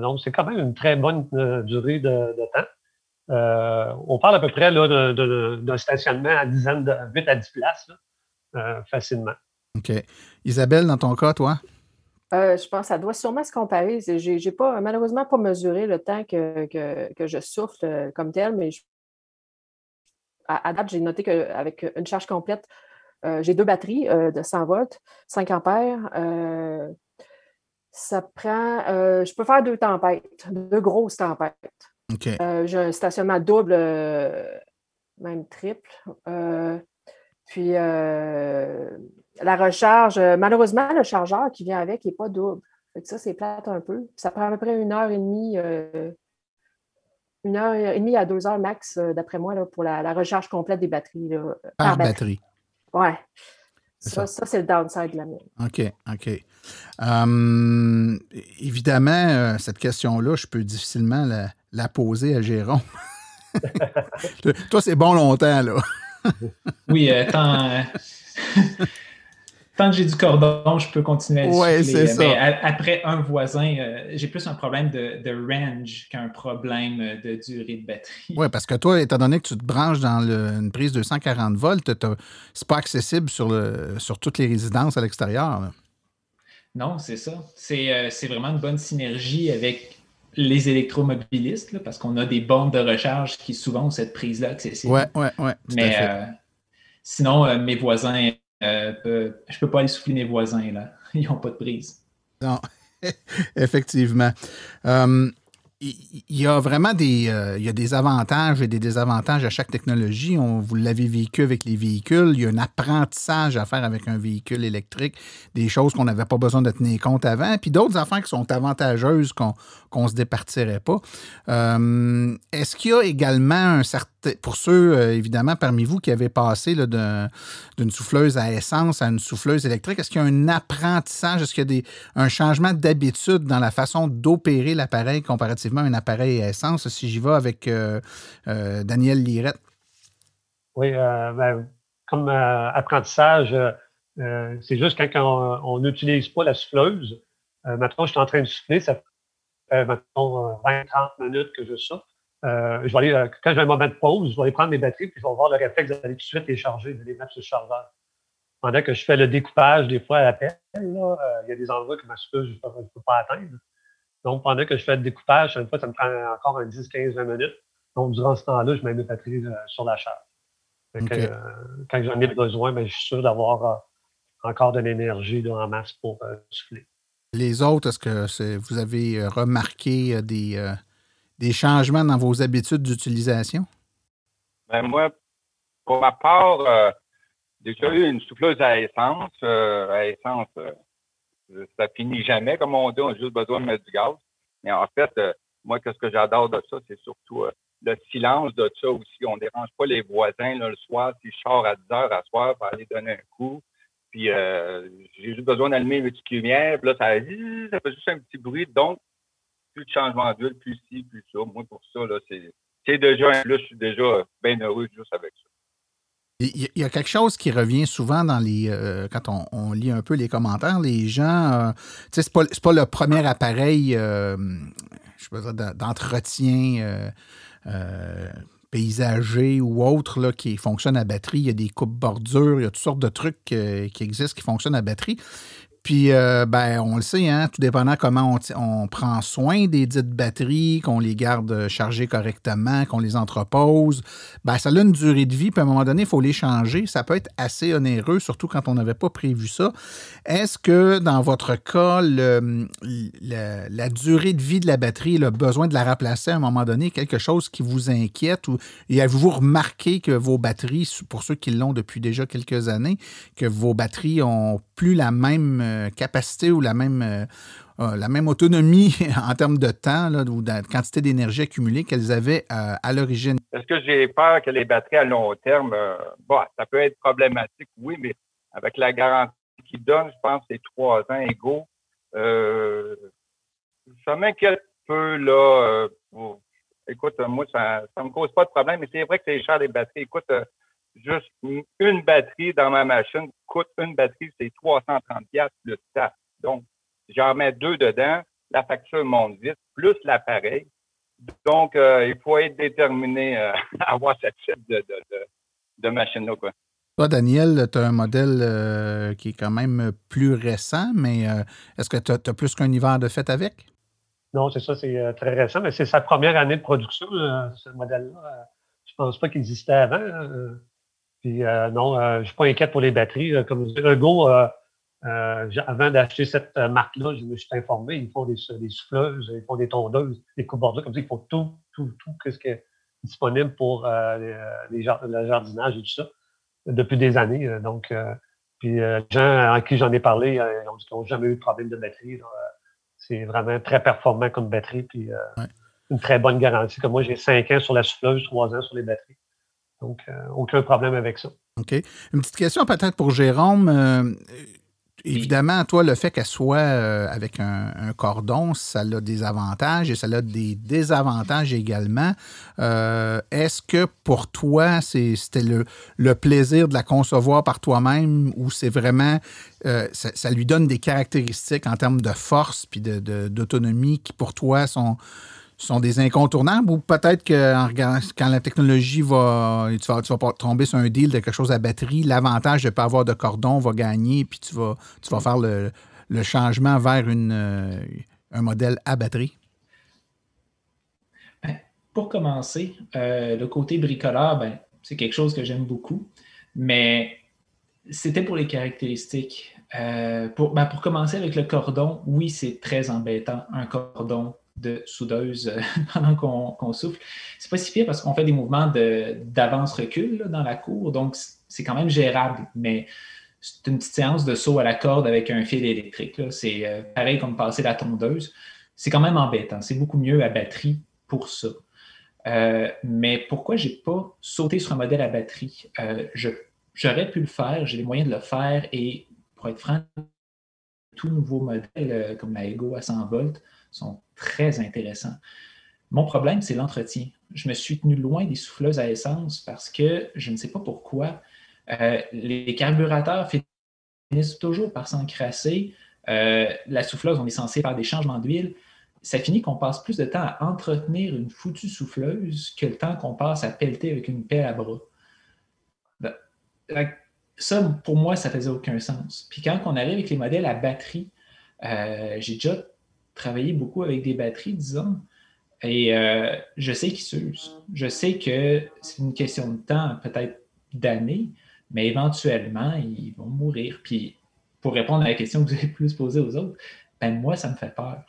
donc, c'est quand même une très bonne durée de, temps. on parle à peu près d'un stationnement à dizaines de 8 à 10 places facilement. OK. Isabelle, dans ton cas, toi? Euh, je pense que ça doit sûrement se comparer. Je n'ai pas, malheureusement pas mesuré le temps que, je souffle euh, comme tel, mais à, date, j'ai noté qu'avec une charge complète, j'ai deux batteries de 100 volts, 5 ampères. ça prend, je peux faire deux tempêtes, deux grosses tempêtes. j'ai un stationnement double, même triple. puis la recharge, malheureusement, le chargeur qui vient avec n'est pas double. ça, c'est plate un peu. Ça prend à peu près une heure et demie une heure et demie à deux heures max, euh, d'après moi, là, pour la, recharge complète des batteries. par, batterie. Oui. Ça, c'est le downside de la mienne. OK, OK. Hum, évidemment, euh, cette question-là, je peux difficilement la, poser à Jérôme. Toi, c'est bon longtemps, là. oui, euh, tant, tant que j'ai du cordon, je peux continuer à Oui, c'est ça. Mais après un voisin, euh, j'ai plus un problème de, range qu'un problème de durée de batterie. Oui, parce que toi, étant donné que tu te branches dans une prise de 140 volts, c'est pas accessible sur, le, sur toutes les résidences à l'extérieur. Non, c'est ça. Euh, c'est vraiment une bonne synergie avec les électromobilistes, parce qu'on a des bornes de recharge qui souvent ont cette prise-là accessible. Oui, oui, oui. Mais euh, sinon, mes voisins euh, je peux pas aller souffler mes voisins, là. Ils n'ont pas de prise. Non, effectivement. Euh, il y a vraiment des, euh, y a des avantages et des désavantages à chaque technologie. On, vous l'avez vécu avec les véhicules. Il y a un apprentissage à faire avec un véhicule électrique, des choses qu'on n'avait pas besoin de tenir compte avant, puis d'autres affaires qui sont avantageuses qu'on ne se départirait pas. Euh, est-ce qu'il y a également un certain pour ceux, euh, évidemment, parmi vous qui avaient passé d'une souffleuse à essence à une souffleuse électrique, est-ce qu'il y a un apprentissage, est-ce qu'il y a un changement d'habitude dans la façon d'opérer l'appareil comparativement à un appareil à essence? Si j'y vais avec euh, euh, Daniel Lirette. Oui, ben, comme apprentissage, c'est juste quand on n'utilise pas la souffleuse. maintenant, je suis en train de souffler, ça fait, maintenant 20-30 minutes que je souffle. Euh, je vais aller, euh, quand j'ai un moment de pause, je vais aller prendre mes batteries, puis je vais avoir le réflexe d'aller tout de suite les charger, de les mettre sur le chargeur. Pendant que je fais le découpage, des fois à la pelle, euh, il y a des endroits que ma je ne peux pas atteindre. Donc, pendant que je fais le découpage, une fois, ça me prend encore un 10, 15, 20 minutes. Donc, durant ce temps-là, je mets mes batteries sur la charge. quand j'en ai besoin, ben, je suis sûr d'avoir encore de l'énergie en masse pour souffler. Les autres, est-ce que vous avez remarqué des des changements dans vos habitudes d'utilisation? Ben moi, pour ma part, euh, j'ai déjà eu une souffleuse à essence. Euh, à essence, euh, ça finit jamais, comme on dit, on a juste besoin de mettre du gaz. Mais en fait, moi, qu'est-ce que j'adore de ça, c'est surtout le silence de ça aussi. On ne dérange pas les voisins le soir. Si je sors à 10 heures à soir pour aller donner un coup, puis j'ai juste besoin d'allumer une petite lumière, puis là, ça, ça fait juste un petit bruit. Donc, plus de changement d'huile, plus ci, plus ça. Moi, pour ça, là, c'est déjà un plus. Je suis déjà bien heureux juste avec ça. Il y a quelque chose qui revient souvent dans les euh, quand on, lit un peu les commentaires. Les gens, euh, tu sais, c'est pas, pas le premier appareil, euh, je d'entretien paysager ou autre là, qui fonctionne à batterie. Il y a des coupes bordures, il y a toutes sortes de trucs qui existent qui fonctionnent à batterie. Puis, euh, ben, on le sait, hein, tout dépendant comment on, prend soin des dites batteries, qu'on les garde chargées correctement, qu'on les entrepose, ben, ça a une durée de vie, puis à un moment donné, il faut les changer. Ça peut être assez onéreux, surtout quand on n'avait pas prévu ça. Est-ce que, dans votre cas, la durée de vie de la batterie, le besoin de la remplacer à un moment donné, quelque chose qui vous inquiète ou avez-vous remarqué que vos batteries, pour ceux qui l'ont depuis déjà quelques années, que vos batteries ont plus la même euh, capacité ou la même, euh, euh, la même autonomie en termes de temps ou de quantité d'énergie accumulée qu'elles avaient à l'origine. Est-ce que j'ai peur que les batteries à long terme, bon, ça peut être problématique, oui, mais avec la garantie qu'ils donnent, je pense c'est trois ans égaux. ça m'inquiète peu, là. écoute, moi, ça ne me cause pas de problème, mais c'est vrai que c'est cher les batteries. Écoute, juste une batterie dans ma machine coûte une batterie, c'est 330 plus taxe. Donc, j'en mets deux dedans, la facture monte vite, plus l'appareil. Donc, euh, il faut être déterminé euh, à avoir cette type de, de, machine-là. Toi, Daniel, tu as un modèle euh, qui est quand même plus récent, mais est-ce que tu as, plus qu'un hiver de fait avec? Non, c'est ça, c'est très récent, mais c'est sa première année de production, ce modèle-là. je pense pas qu'il existait avant. Puis non, je ne suis pas inquiète pour les batteries. Comme je dis, Ego, avant d'acheter cette marque-là, je me suis informé. Ils font des, souffleuses, ils font des tondeuses, des coupe comme ça. Ils font tout, tout, tout ce qui est disponible pour les, le jardinage et tout ça depuis des années. Donc, puis les gens à qui j'en ai parlé, ils n'ont jamais eu de problème de batterie. C'est vraiment très performant comme batterie. Puis une très bonne garantie. Comme moi, j'ai 5 ans sur la souffleuse, 3 ans sur les batteries. Donc, euh, aucun problème avec ça. OK. Une petite question peut-être pour Jérôme. Euh, évidemment, toi, le fait qu'elle soit euh, avec un, cordon, ça a des avantages et ça a des désavantages également. Est-ce que pour toi, c'était le, plaisir de la concevoir par toi-même ou c'est vraiment, ça, lui donne des caractéristiques en termes de force puis d'autonomie qui pour toi sont sont des incontournables ou peut-être que quand la technologie va, tu vas, tu vas tomber sur un deal de quelque chose à batterie, l'avantage de ne pas avoir de cordon va gagner, puis tu vas, tu vas faire le, changement vers une, euh, un modèle à batterie? Ben, pour commencer, euh, le côté bricoleur, ben, c'est quelque chose que j'aime beaucoup, mais c'était pour les caractéristiques. Euh, pour, ben, pour commencer avec le cordon, oui, c'est très embêtant, un cordon de soudeuse euh, pendant qu'on souffle. C'est pas si pire parce qu'on fait des mouvements d'avance-recul dans la cour, donc c'est quand même gérable, mais c'est une petite séance de saut à la corde avec un fil électrique. C'est euh, pareil comme passer la tondeuse. C'est quand même embêtant. C'est beaucoup mieux à batterie pour ça. Euh, mais pourquoi je n'ai pas sauté sur un modèle à batterie? J'aurais pu le faire, j'ai les moyens de le faire et pour être franc, tout nouveau modèle comme la Ego à 100 volts sont très intéressants. Mon problème, c'est l'entretien. Je me suis tenu loin des souffleuses à essence parce que je ne sais pas pourquoi. Euh, les carburateurs finissent toujours par s'encrasser. Euh, la souffleuse, on est censé faire des changements d'huile. Ça finit qu'on passe plus de temps à entretenir une foutue souffleuse que le temps qu'on passe à pelleter avec une pelle à bras. Ben, ça, pour moi, ça faisait aucun sens. Puis quand on arrive avec les modèles à batterie, euh, j'ai déjà travailler beaucoup avec des batteries, disons. Et euh, je sais qu'ils s'usent. Je sais que c'est une question de temps, peut-être d'années, mais éventuellement, ils vont mourir. Puis, pour répondre à la question que vous avez plus posée aux autres, ben moi, ça me fait peur.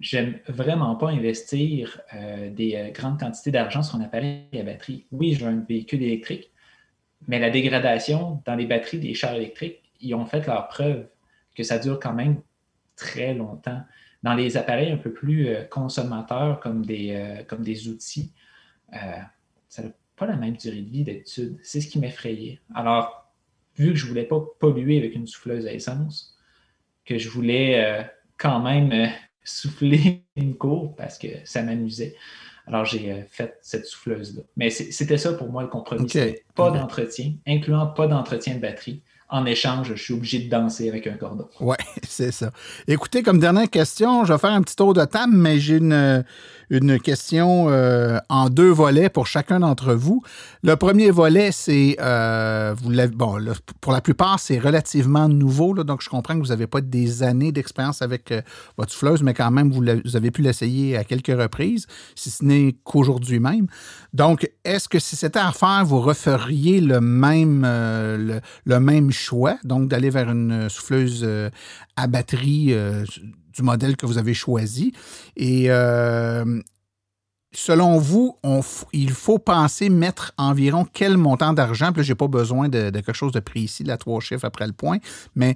J'aime vraiment pas investir euh, des euh, grandes quantités d'argent sur un appareil à batterie. Oui, j'ai un véhicule électrique, mais la dégradation dans les batteries des chars électriques, ils ont fait leur preuve que ça dure quand même très longtemps. Dans les appareils un peu plus euh, consommateurs comme des, euh, comme des outils, euh, ça n'a pas la même durée de vie d'habitude. C'est ce qui m'effrayait. Alors, vu que je ne voulais pas polluer avec une souffleuse à essence, que je voulais quand même souffler une cour parce que ça m'amusait. Alors, j'ai fait cette souffleuse-là. Mais c'était ça pour moi le compromis. Pas d'entretien, incluant pas d'entretien de batterie en échange, je suis obligé de danser avec un cordon. Oui, c'est ça. Écoutez, comme dernière question, je vais faire un petit tour de table, mais j'ai une, une question euh, en deux volets pour chacun d'entre vous. Le premier volet, c'est, euh, bon, pour la plupart, c'est relativement nouveau, donc je comprends que vous n'avez pas des années d'expérience avec euh, votre souffleuse, mais quand même, vous, avez pu l'essayer à quelques reprises, si ce n'est qu'aujourd'hui même. Donc, est-ce que si c'était à faire, vous referiez le même, le, même choix, donc d'aller vers une souffleuse à batterie du modèle que vous avez choisi. Et euh, selon vous, il faut penser mettre environ quel montant d'argent? Puis je n'ai pas besoin de, quelque chose de précis, la trois chiffres après le point, mais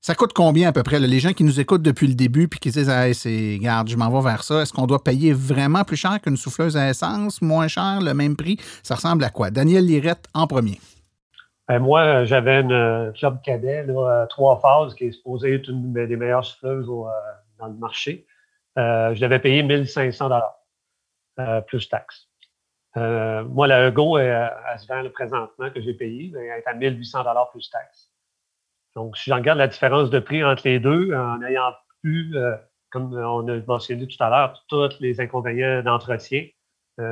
ça coûte combien à peu près? les gens qui nous écoutent depuis le début puis qui disent hey, c'est garde, je m'en vais vers ça. Est-ce qu'on doit payer vraiment plus cher qu'une souffleuse à essence, moins cher, le même prix? Ça ressemble à quoi? Daniel Lirette en premier. Ben, moi, j'avais une euh, club cadet, là, trois phases, qui est supposée être une des meilleures souffleuses euh, dans le marché. Euh, je l'avais payé 1500 dollars plus taxes. moi, la Ego, elle, se vend présentement que j'ai payé, ben, elle est à 1800 dollars plus taxes. Donc, si j'en regarde la différence de prix entre les deux, en ayant pu, comme on a mentionné tout à l'heure, tous les inconvénients d'entretien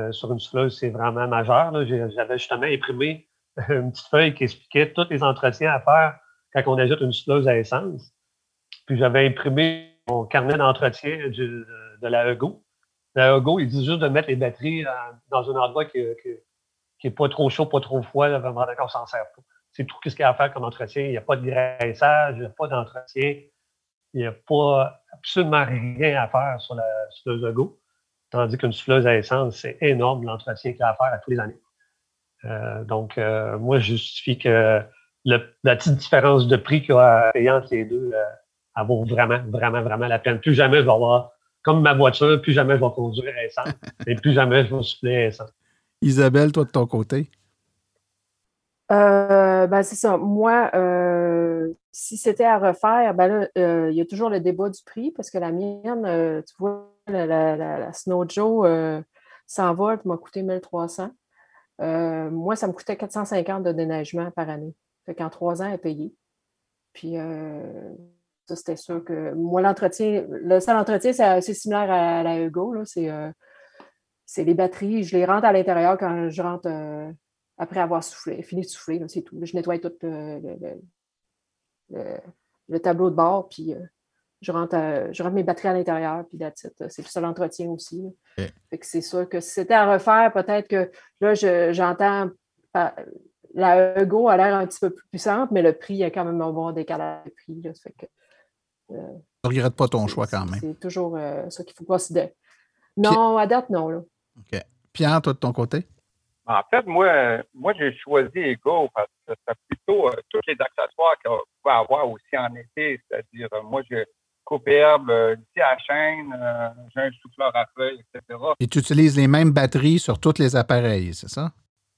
sur une souffleuse, c'est vraiment majeur. J'avais justement imprimé une petite feuille qui expliquait tous les entretiens à faire quand on ajoute une souffleuse à essence. Puis j'avais imprimé mon carnet d'entretien de, la Ego. La Ego, il dit juste de mettre les batteries dans un endroit qui, n'est pas trop chaud, pas trop froid, vraiment, qu'on s'en sert pas. C'est tout ce qu'il y a à faire comme entretien. Il n'y a pas de graissage, il n'y a pas d'entretien. Il n'y a pas absolument rien à faire sur la souffleuse de go. Tandis qu'une souffleuse à essence, c'est énorme l'entretien qu'il y a à faire à tous les années. Euh, donc, euh, moi, je justifie que la petite différence de prix qu'il y a payer entre les deux, euh, elle vaut vraiment, vraiment, vraiment la peine. Plus jamais je vais avoir, comme ma voiture, plus jamais je vais conduire à essence, et plus jamais je vais souffler à essence. Isabelle, toi, de ton côté? ben, c'est ça. Moi, si c'était à refaire, ben là, il y a toujours le débat du prix parce que la mienne, tu vois, la, la, la Snow Joe s'envole m'a coûté 1300. Euh, moi, ça me coûtait 450 de déneigement par année. Fait qu'en trois ans, est payée. Puis, euh, ça, c'était sûr que moi, l'entretien, le seul entretien, c'est similaire à, la Hugo. Euh, c'est les batteries. Je les rentre à l'intérieur quand je rentre après avoir soufflé, fini de souffler, c'est tout. Je nettoie tout le, le, tableau de bord, puis je rentre, je rentre mes batteries à l'intérieur, puis c'est tout ça l'entretien aussi. c'est sûr que si c'était à refaire, peut-être que là, j'entends la Ego a l'air un petit peu plus puissante, mais le prix, il y a quand même un bon décalage de prix. Là, fait que, euh, ne regrette pas ton choix quand même. C'est toujours euh, ça qu'il faut considérer. Non, à date, non. Là. OK. Pierre, toi, de ton côté? En fait, moi, moi j'ai choisi Ego parce que c'est plutôt euh, tous les accessoires qu'on peut avoir aussi en été. C'est-à-dire, moi, je coupe-herbe, euh, ici à la chaîne, euh, j'ai un souffleur à feuilles, etc. Et tu utilises les mêmes batteries sur tous les appareils, c'est ça?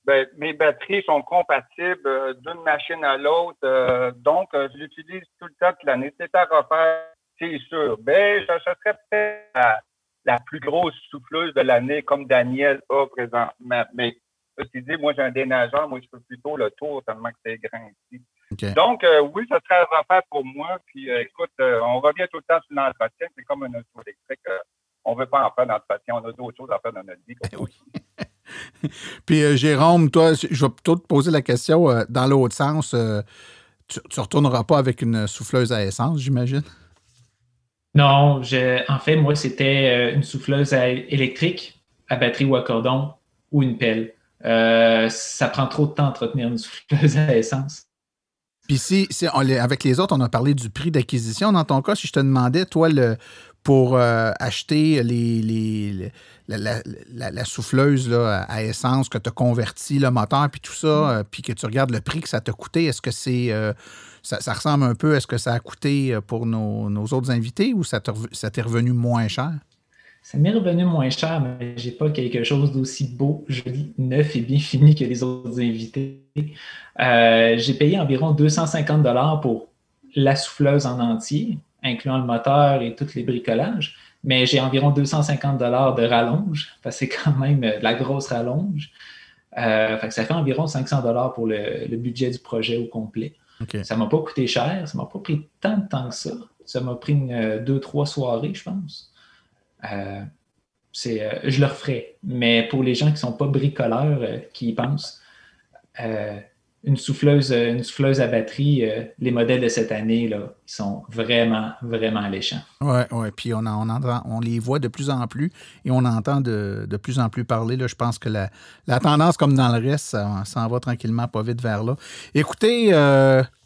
Ben, mes batteries sont compatibles euh, d'une machine à l'autre, donc je l'utilise tout le temps de l'année. C'est à refaire, c'est sûr. Ben, je, serais peut-être la, plus grosse souffleuse de l'année, comme Daniel a présentement. Mais ceci dit, moi, j'ai un dénageur, moi, je fais plutôt le tour tellement que c'est grand ici. Donc, euh, oui, ça serait un refaire pour moi. Puis, euh, écoute, euh, on revient tout le temps sur l'entretien. C'est comme un auto électrique. on ne veut pas en faire d'entretien. On a d'autres choses à faire dans notre vie. oui. Puis, Jérôme, toi, je vais plutôt te poser la question dans l'autre sens. tu ne retourneras pas avec une souffleuse à essence, j'imagine? Non, en fait, moi, c'était une souffleuse électrique à batterie ou à cordon ou une pelle. ça prend trop de temps d'entretenir une souffleuse à essence. Puis si, avec les autres, on a parlé du prix d'acquisition. Dans ton cas, si je te demandais, toi, le, pour euh, acheter les, la, souffleuse là, à essence que tu as converti le moteur, puis tout ça, mm. euh, puis que tu regardes le prix que ça t'a coûté, est-ce que c'est euh, ça, ressemble un peu à ce que ça a coûté pour nos, autres invités ou ça t'est revenu moins cher? Ça m'est revenu moins cher, mais j'ai pas quelque chose d'aussi beau, joli, neuf et bien fini que les autres invités. Euh, j'ai payé environ 250 dollars pour la souffleuse en entier, incluant le moteur et tous les bricolages, mais j'ai environ 250 dollars de rallonge, parce que c'est quand même de la grosse rallonge. Euh, ça fait environ 500 dollars pour le, budget du projet au complet. Ça ne m'a pas coûté cher, ça ne m'a pas pris tant de temps que ça. Ça m'a pris deux, trois soirées, je pense. Euh, euh, je le referai. Mais pour les gens qui ne sont pas bricoleurs, euh, qui y pensent, une souffleuse, une souffleuse à batterie, les modèles de cette année, là, ils sont vraiment, vraiment alléchants. Oui, oui. Puis on, on, les voit de plus en plus et on entend de, de plus en plus parler. Là. Je pense que la, la, tendance, comme dans le reste, ça s'en va tranquillement pas vite vers là. Écoutez,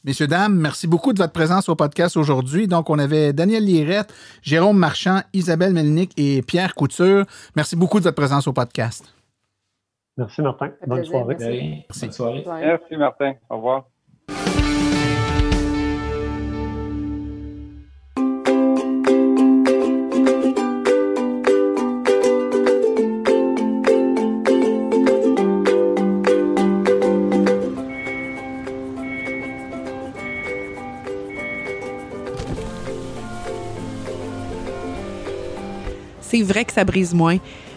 Messieurs, dames, merci beaucoup de votre présence au podcast aujourd'hui. Donc, on avait Daniel Lirette, Jérôme Marchand, Isabelle Melnick et Pierre Couture. Merci beaucoup de votre présence au podcast. Merci, Martin. Bonne soirée. Merci. Bonne soirée. Merci, Martin. Au revoir. c'est vrai que ça brise moins,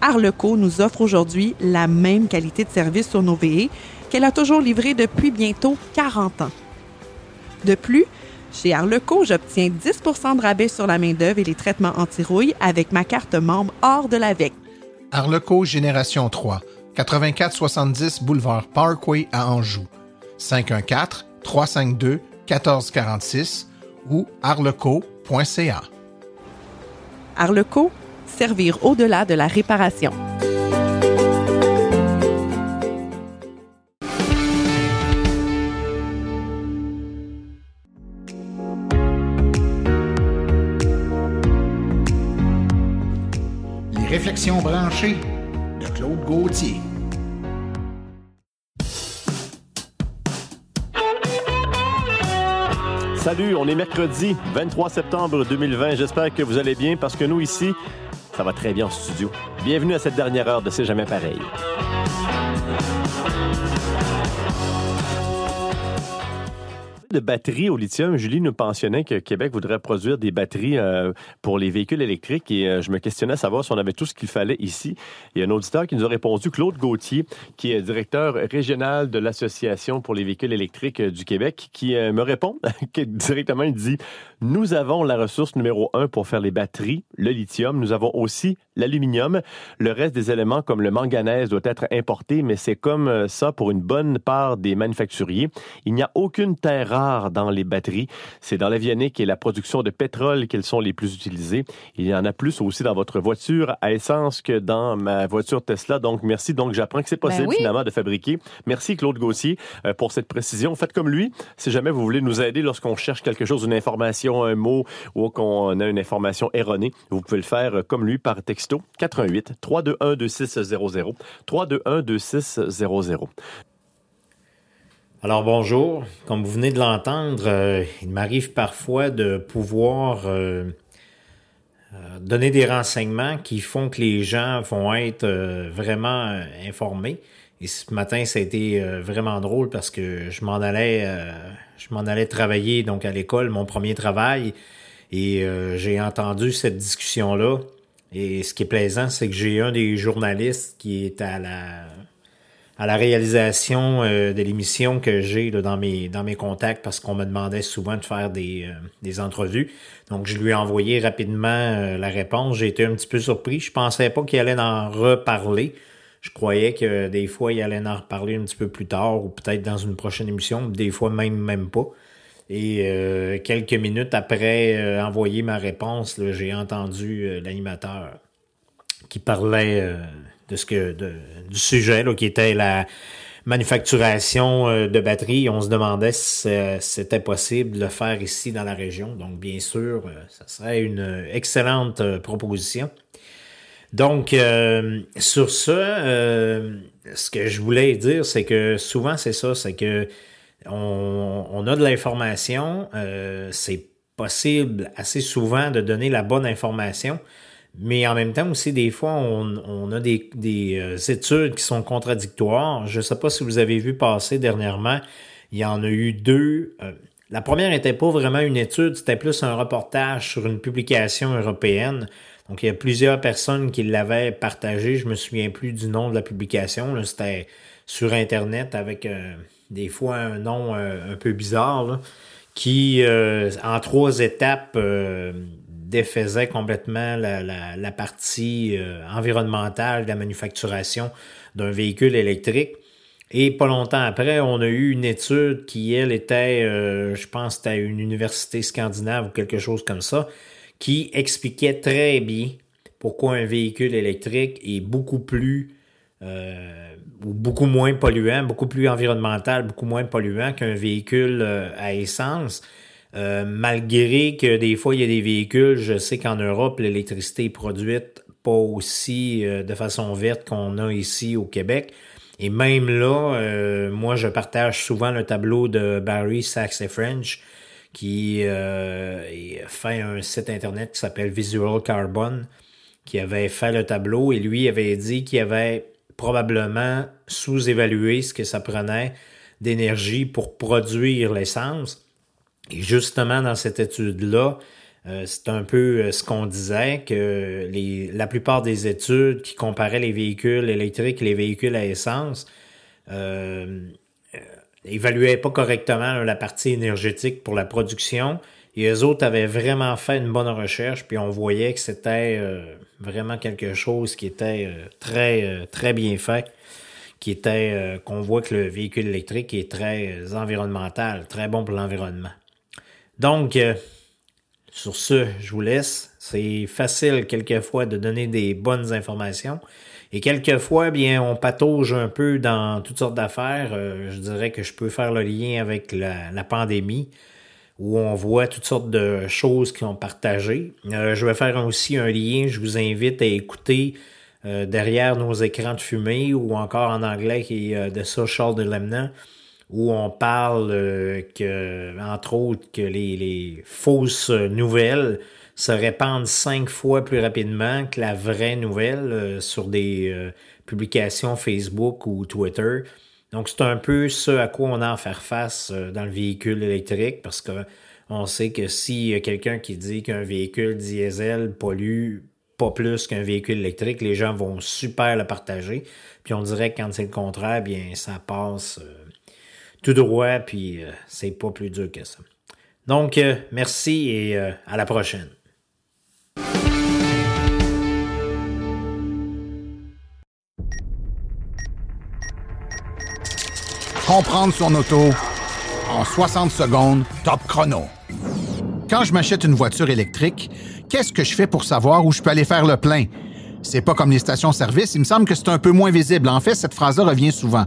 Arleco nous offre aujourd'hui la même qualité de service sur nos VE qu'elle a toujours livré depuis bientôt 40 ans. De plus, chez Arleco, j'obtiens 10% de rabais sur la main-d'œuvre et les traitements anti-rouille avec ma carte membre hors de l'AVEC. Arleco Génération 3, 8470 boulevard Parkway à Anjou. 514 352 1446 ou arleco.ca. Arleco, servir au-delà de la réparation. Les réflexions branchées de Claude Gauthier. Salut, on est mercredi 23 septembre 2020. J'espère que vous allez bien parce que nous ici, ça va très bien en studio. Bienvenue à cette dernière heure de C'est jamais pareil. de batteries au lithium, Julie nous pensionnait que Québec voudrait produire des batteries euh, pour les véhicules électriques et euh, je me questionnais à savoir si on avait tout ce qu'il fallait ici. Il y a un auditeur qui nous a répondu, Claude Gauthier, qui est directeur régional de l'Association pour les véhicules électriques euh, du Québec, qui me répond directement, il dit, nous avons la ressource numéro un pour faire les batteries, le lithium. Nous avons aussi l'aluminium. Le reste des éléments comme le manganèse doit être importé, mais c'est comme ça pour une bonne part des manufacturiers. Il n'y a aucune terre dans les batteries. C'est dans l'avionique et la production de pétrole qu'elles sont les plus utilisées. Il y en a plus aussi dans votre voiture à essence que dans ma voiture Tesla. Donc, merci. Donc, j'apprends que c'est Ben possible oui. finalement de fabriquer. Merci Claude Gauthier euh, pour cette précision. Faites comme lui. Si jamais vous voulez nous aider lorsqu'on cherche quelque chose, une information, un mot ou qu'on a une information erronée, vous pouvez le faire euh, comme lui par texto 88 321 2600 321 2600. Alors bonjour, comme vous venez de l'entendre, euh, il m'arrive parfois de pouvoir euh, donner des renseignements qui font que les gens vont être vraiment informés. Et ce matin, ça a été euh, vraiment drôle parce que je m'en allais, euh, je m'en allais travailler donc à l'école, mon premier travail, et euh, j'ai entendu cette discussion-là. Et ce qui est plaisant, c'est que j'ai un des journalistes qui est à la à la réalisation euh, de l'émission que j'ai là, dans mes dans mes contacts parce qu'on me demandait souvent de faire des, euh, des entrevues. Donc je lui ai envoyé rapidement euh, la réponse. J'ai été un petit peu surpris. Je pensais pas qu'il allait en reparler. Je croyais que des fois il allait en reparler un petit peu plus tard ou peut-être dans une prochaine émission, des fois même même pas. Et euh, quelques minutes après euh, envoyer ma réponse, j'ai entendu euh, l'animateur qui parlait de ce que du sujet qui était la manufacturation de batteries. On se demandait si c'était possible de le faire ici dans la région. Donc, bien sûr, ça serait une excellente proposition. Donc, euh, sur ce, euh, ce que je voulais dire, c'est que souvent, c'est ça, c'est que on, on a de l'information, euh, c'est possible assez souvent de donner la bonne information, mais en même temps aussi, des fois, on, on a des, des euh, études qui sont contradictoires. Je ne sais pas si vous avez vu passer dernièrement, il y en a eu deux. Euh, la première n'était pas vraiment une étude, c'était plus un reportage sur une publication européenne. Donc, il y a plusieurs personnes qui l'avaient partagé. Je me souviens plus du nom de la publication. C'était sur Internet avec euh, des fois un nom euh, un peu bizarre, qui, euh, en trois étapes, défaisait complètement la, partie environnementale de la manufacturation d'un véhicule électrique. Et pas longtemps après, on a eu une étude qui, elle, était, je pense, à une université scandinave ou quelque chose comme ça, qui expliquait très bien pourquoi un véhicule électrique est beaucoup plus euh, ou beaucoup moins polluant, beaucoup plus environnemental, beaucoup moins polluant qu'un véhicule euh, à essence. Euh, malgré que des fois il y a des véhicules, je sais qu'en Europe l'électricité est produite pas aussi de façon verte qu'on a ici au Québec. Et même là, moi je partage souvent le tableau de Barry Sachs et French qui euh, fait un site internet qui s'appelle Visual Carbon, qui avait fait le tableau et lui avait dit qu'il avait probablement sous-évalué ce que ça prenait d'énergie pour produire l'essence. Et justement, dans cette étude-là, Euh, c'est un peu euh, ce qu'on disait, que les, la plupart des études qui comparaient les véhicules électriques et les véhicules à essence euh, évaluaient pas correctement la partie énergétique pour la production. Et eux autres avaient vraiment fait une bonne recherche, puis on voyait que c'était vraiment quelque chose qui était très, très bien fait, qui était qu'on voit que le véhicule électrique est très environnemental, très bon pour l'environnement. Donc, sur ce, je vous laisse. C'est facile quelquefois de donner des bonnes informations. Et quelquefois, bien, on patauge un peu dans toutes sortes d'affaires. Euh, je dirais que je peux faire le lien avec la, pandémie, où on voit toutes sortes de choses qui ont partagé. Euh, je vais faire aussi un lien. Je vous invite à écouter euh, derrière nos écrans de fumée, ou encore en anglais qui est The Social Dilemma où on parle entre autres, que les, fausses nouvelles se répandent cinq fois plus rapidement que la vraie nouvelle euh, sur des euh, publications Facebook ou Twitter. Donc, c'est un peu ce à quoi on a à faire face dans le véhicule électrique parce que on sait que s'il y a quelqu'un qui dit qu'un véhicule diesel pollue pas plus qu'un véhicule électrique, les gens vont super le partager. Puis on dirait que quand c'est le contraire, bien, ça passe tout droit, puis euh, c'est pas plus dur que ça. Donc, euh, merci et euh, à la prochaine. Comprendre son auto en 60 secondes, top chrono. Quand je m'achète une voiture électrique, qu'est-ce que je fais pour savoir où je peux aller faire le plein? C'est pas comme les stations-service, il me semble que c'est un peu moins visible. En fait, cette phrase-là revient souvent.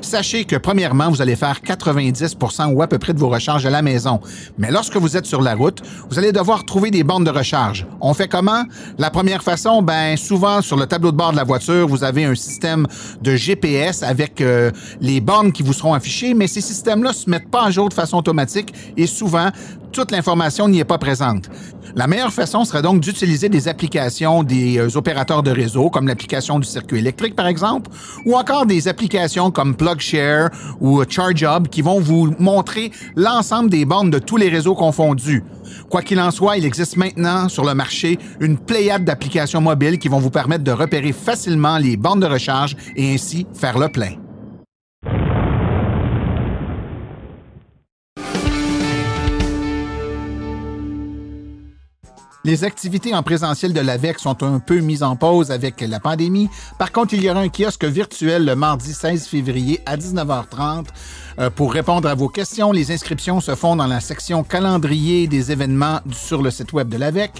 Sachez que, premièrement, vous allez faire 90% ou à peu près de vos recharges à la maison. Mais lorsque vous êtes sur la route, vous allez devoir trouver des bornes de recharge. On fait comment? La première façon, ben, souvent, sur le tableau de bord de la voiture, vous avez un système de GPS avec euh, les bornes qui vous seront affichées, mais ces systèmes-là se mettent pas à jour de façon automatique et souvent, toute l'information n'y est pas présente. La meilleure façon serait donc d'utiliser des applications des euh, opérateurs de réseau, comme l'application du circuit électrique, par exemple, ou encore des applications comme PlugShare ou ChargeHub qui vont vous montrer l'ensemble des bornes de tous les réseaux confondus. Quoi qu'il en soit, il existe maintenant sur le marché une pléiade d'applications mobiles qui vont vous permettre de repérer facilement les bornes de recharge et ainsi faire le plein. Les activités en présentiel de l'AVEC sont un peu mises en pause avec la pandémie. Par contre, il y aura un kiosque virtuel le mardi 16 février à 19h30 euh, pour répondre à vos questions. Les inscriptions se font dans la section calendrier des événements sur le site web de l'AVEC.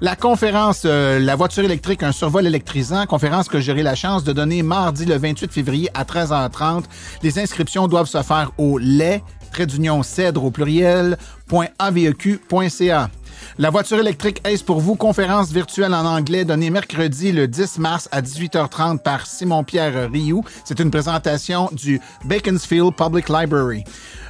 La conférence euh, La voiture électrique, un survol électrisant, conférence que j'aurai la chance de donner mardi le 28 février à 13h30. Les inscriptions doivent se faire au lait, trait d'union cèdre au pluriel, .aveq.ca. La voiture électrique Ace pour vous, conférence virtuelle en anglais donnée mercredi le 10 mars à 18h30 par Simon-Pierre Rioux. C'est une présentation du Baconsfield Public Library.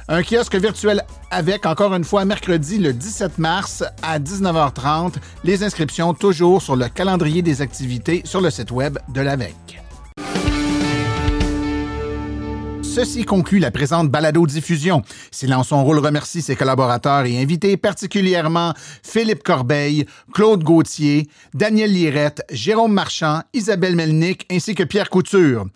Un kiosque virtuel avec, encore une fois, mercredi le 17 mars à 19h30. Les inscriptions toujours sur le calendrier des activités sur le site web de l'AVEC. Ceci conclut la présente balado-diffusion. Silence son rôle remercie ses collaborateurs et invités, particulièrement Philippe Corbeil, Claude Gauthier, Daniel Lirette, Jérôme Marchand, Isabelle Melnick ainsi que Pierre Couture.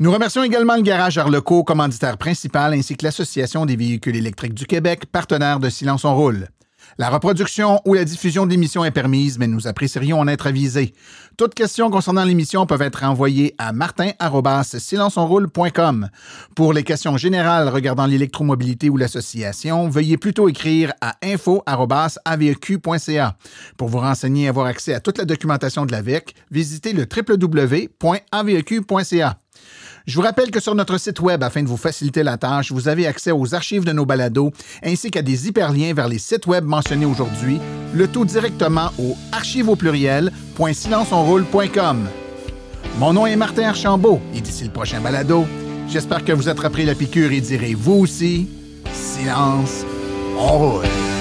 Nous remercions également le Garage Arleco, commanditaire principal, ainsi que l'Association des véhicules électriques du Québec, partenaire de Silence on roule. La reproduction ou la diffusion de l'émission est permise, mais nous apprécierions en être avisés. Toutes questions concernant l'émission peuvent être envoyées à martin.silenceonroule.com. Pour les questions générales regardant l'électromobilité ou l'association, veuillez plutôt écrire à info.aveq.ca. Pour vous renseigner et avoir accès à toute la documentation de l'AVEC, visitez le www.aveq.ca. Je vous rappelle que sur notre site web, afin de vous faciliter la tâche, vous avez accès aux archives de nos balados ainsi qu'à des hyperliens vers les sites web mentionnés aujourd'hui, le tout directement au archive Mon nom est Martin Archambault et d'ici le prochain balado, j'espère que vous repris la piqûre et direz vous aussi, silence, on roule.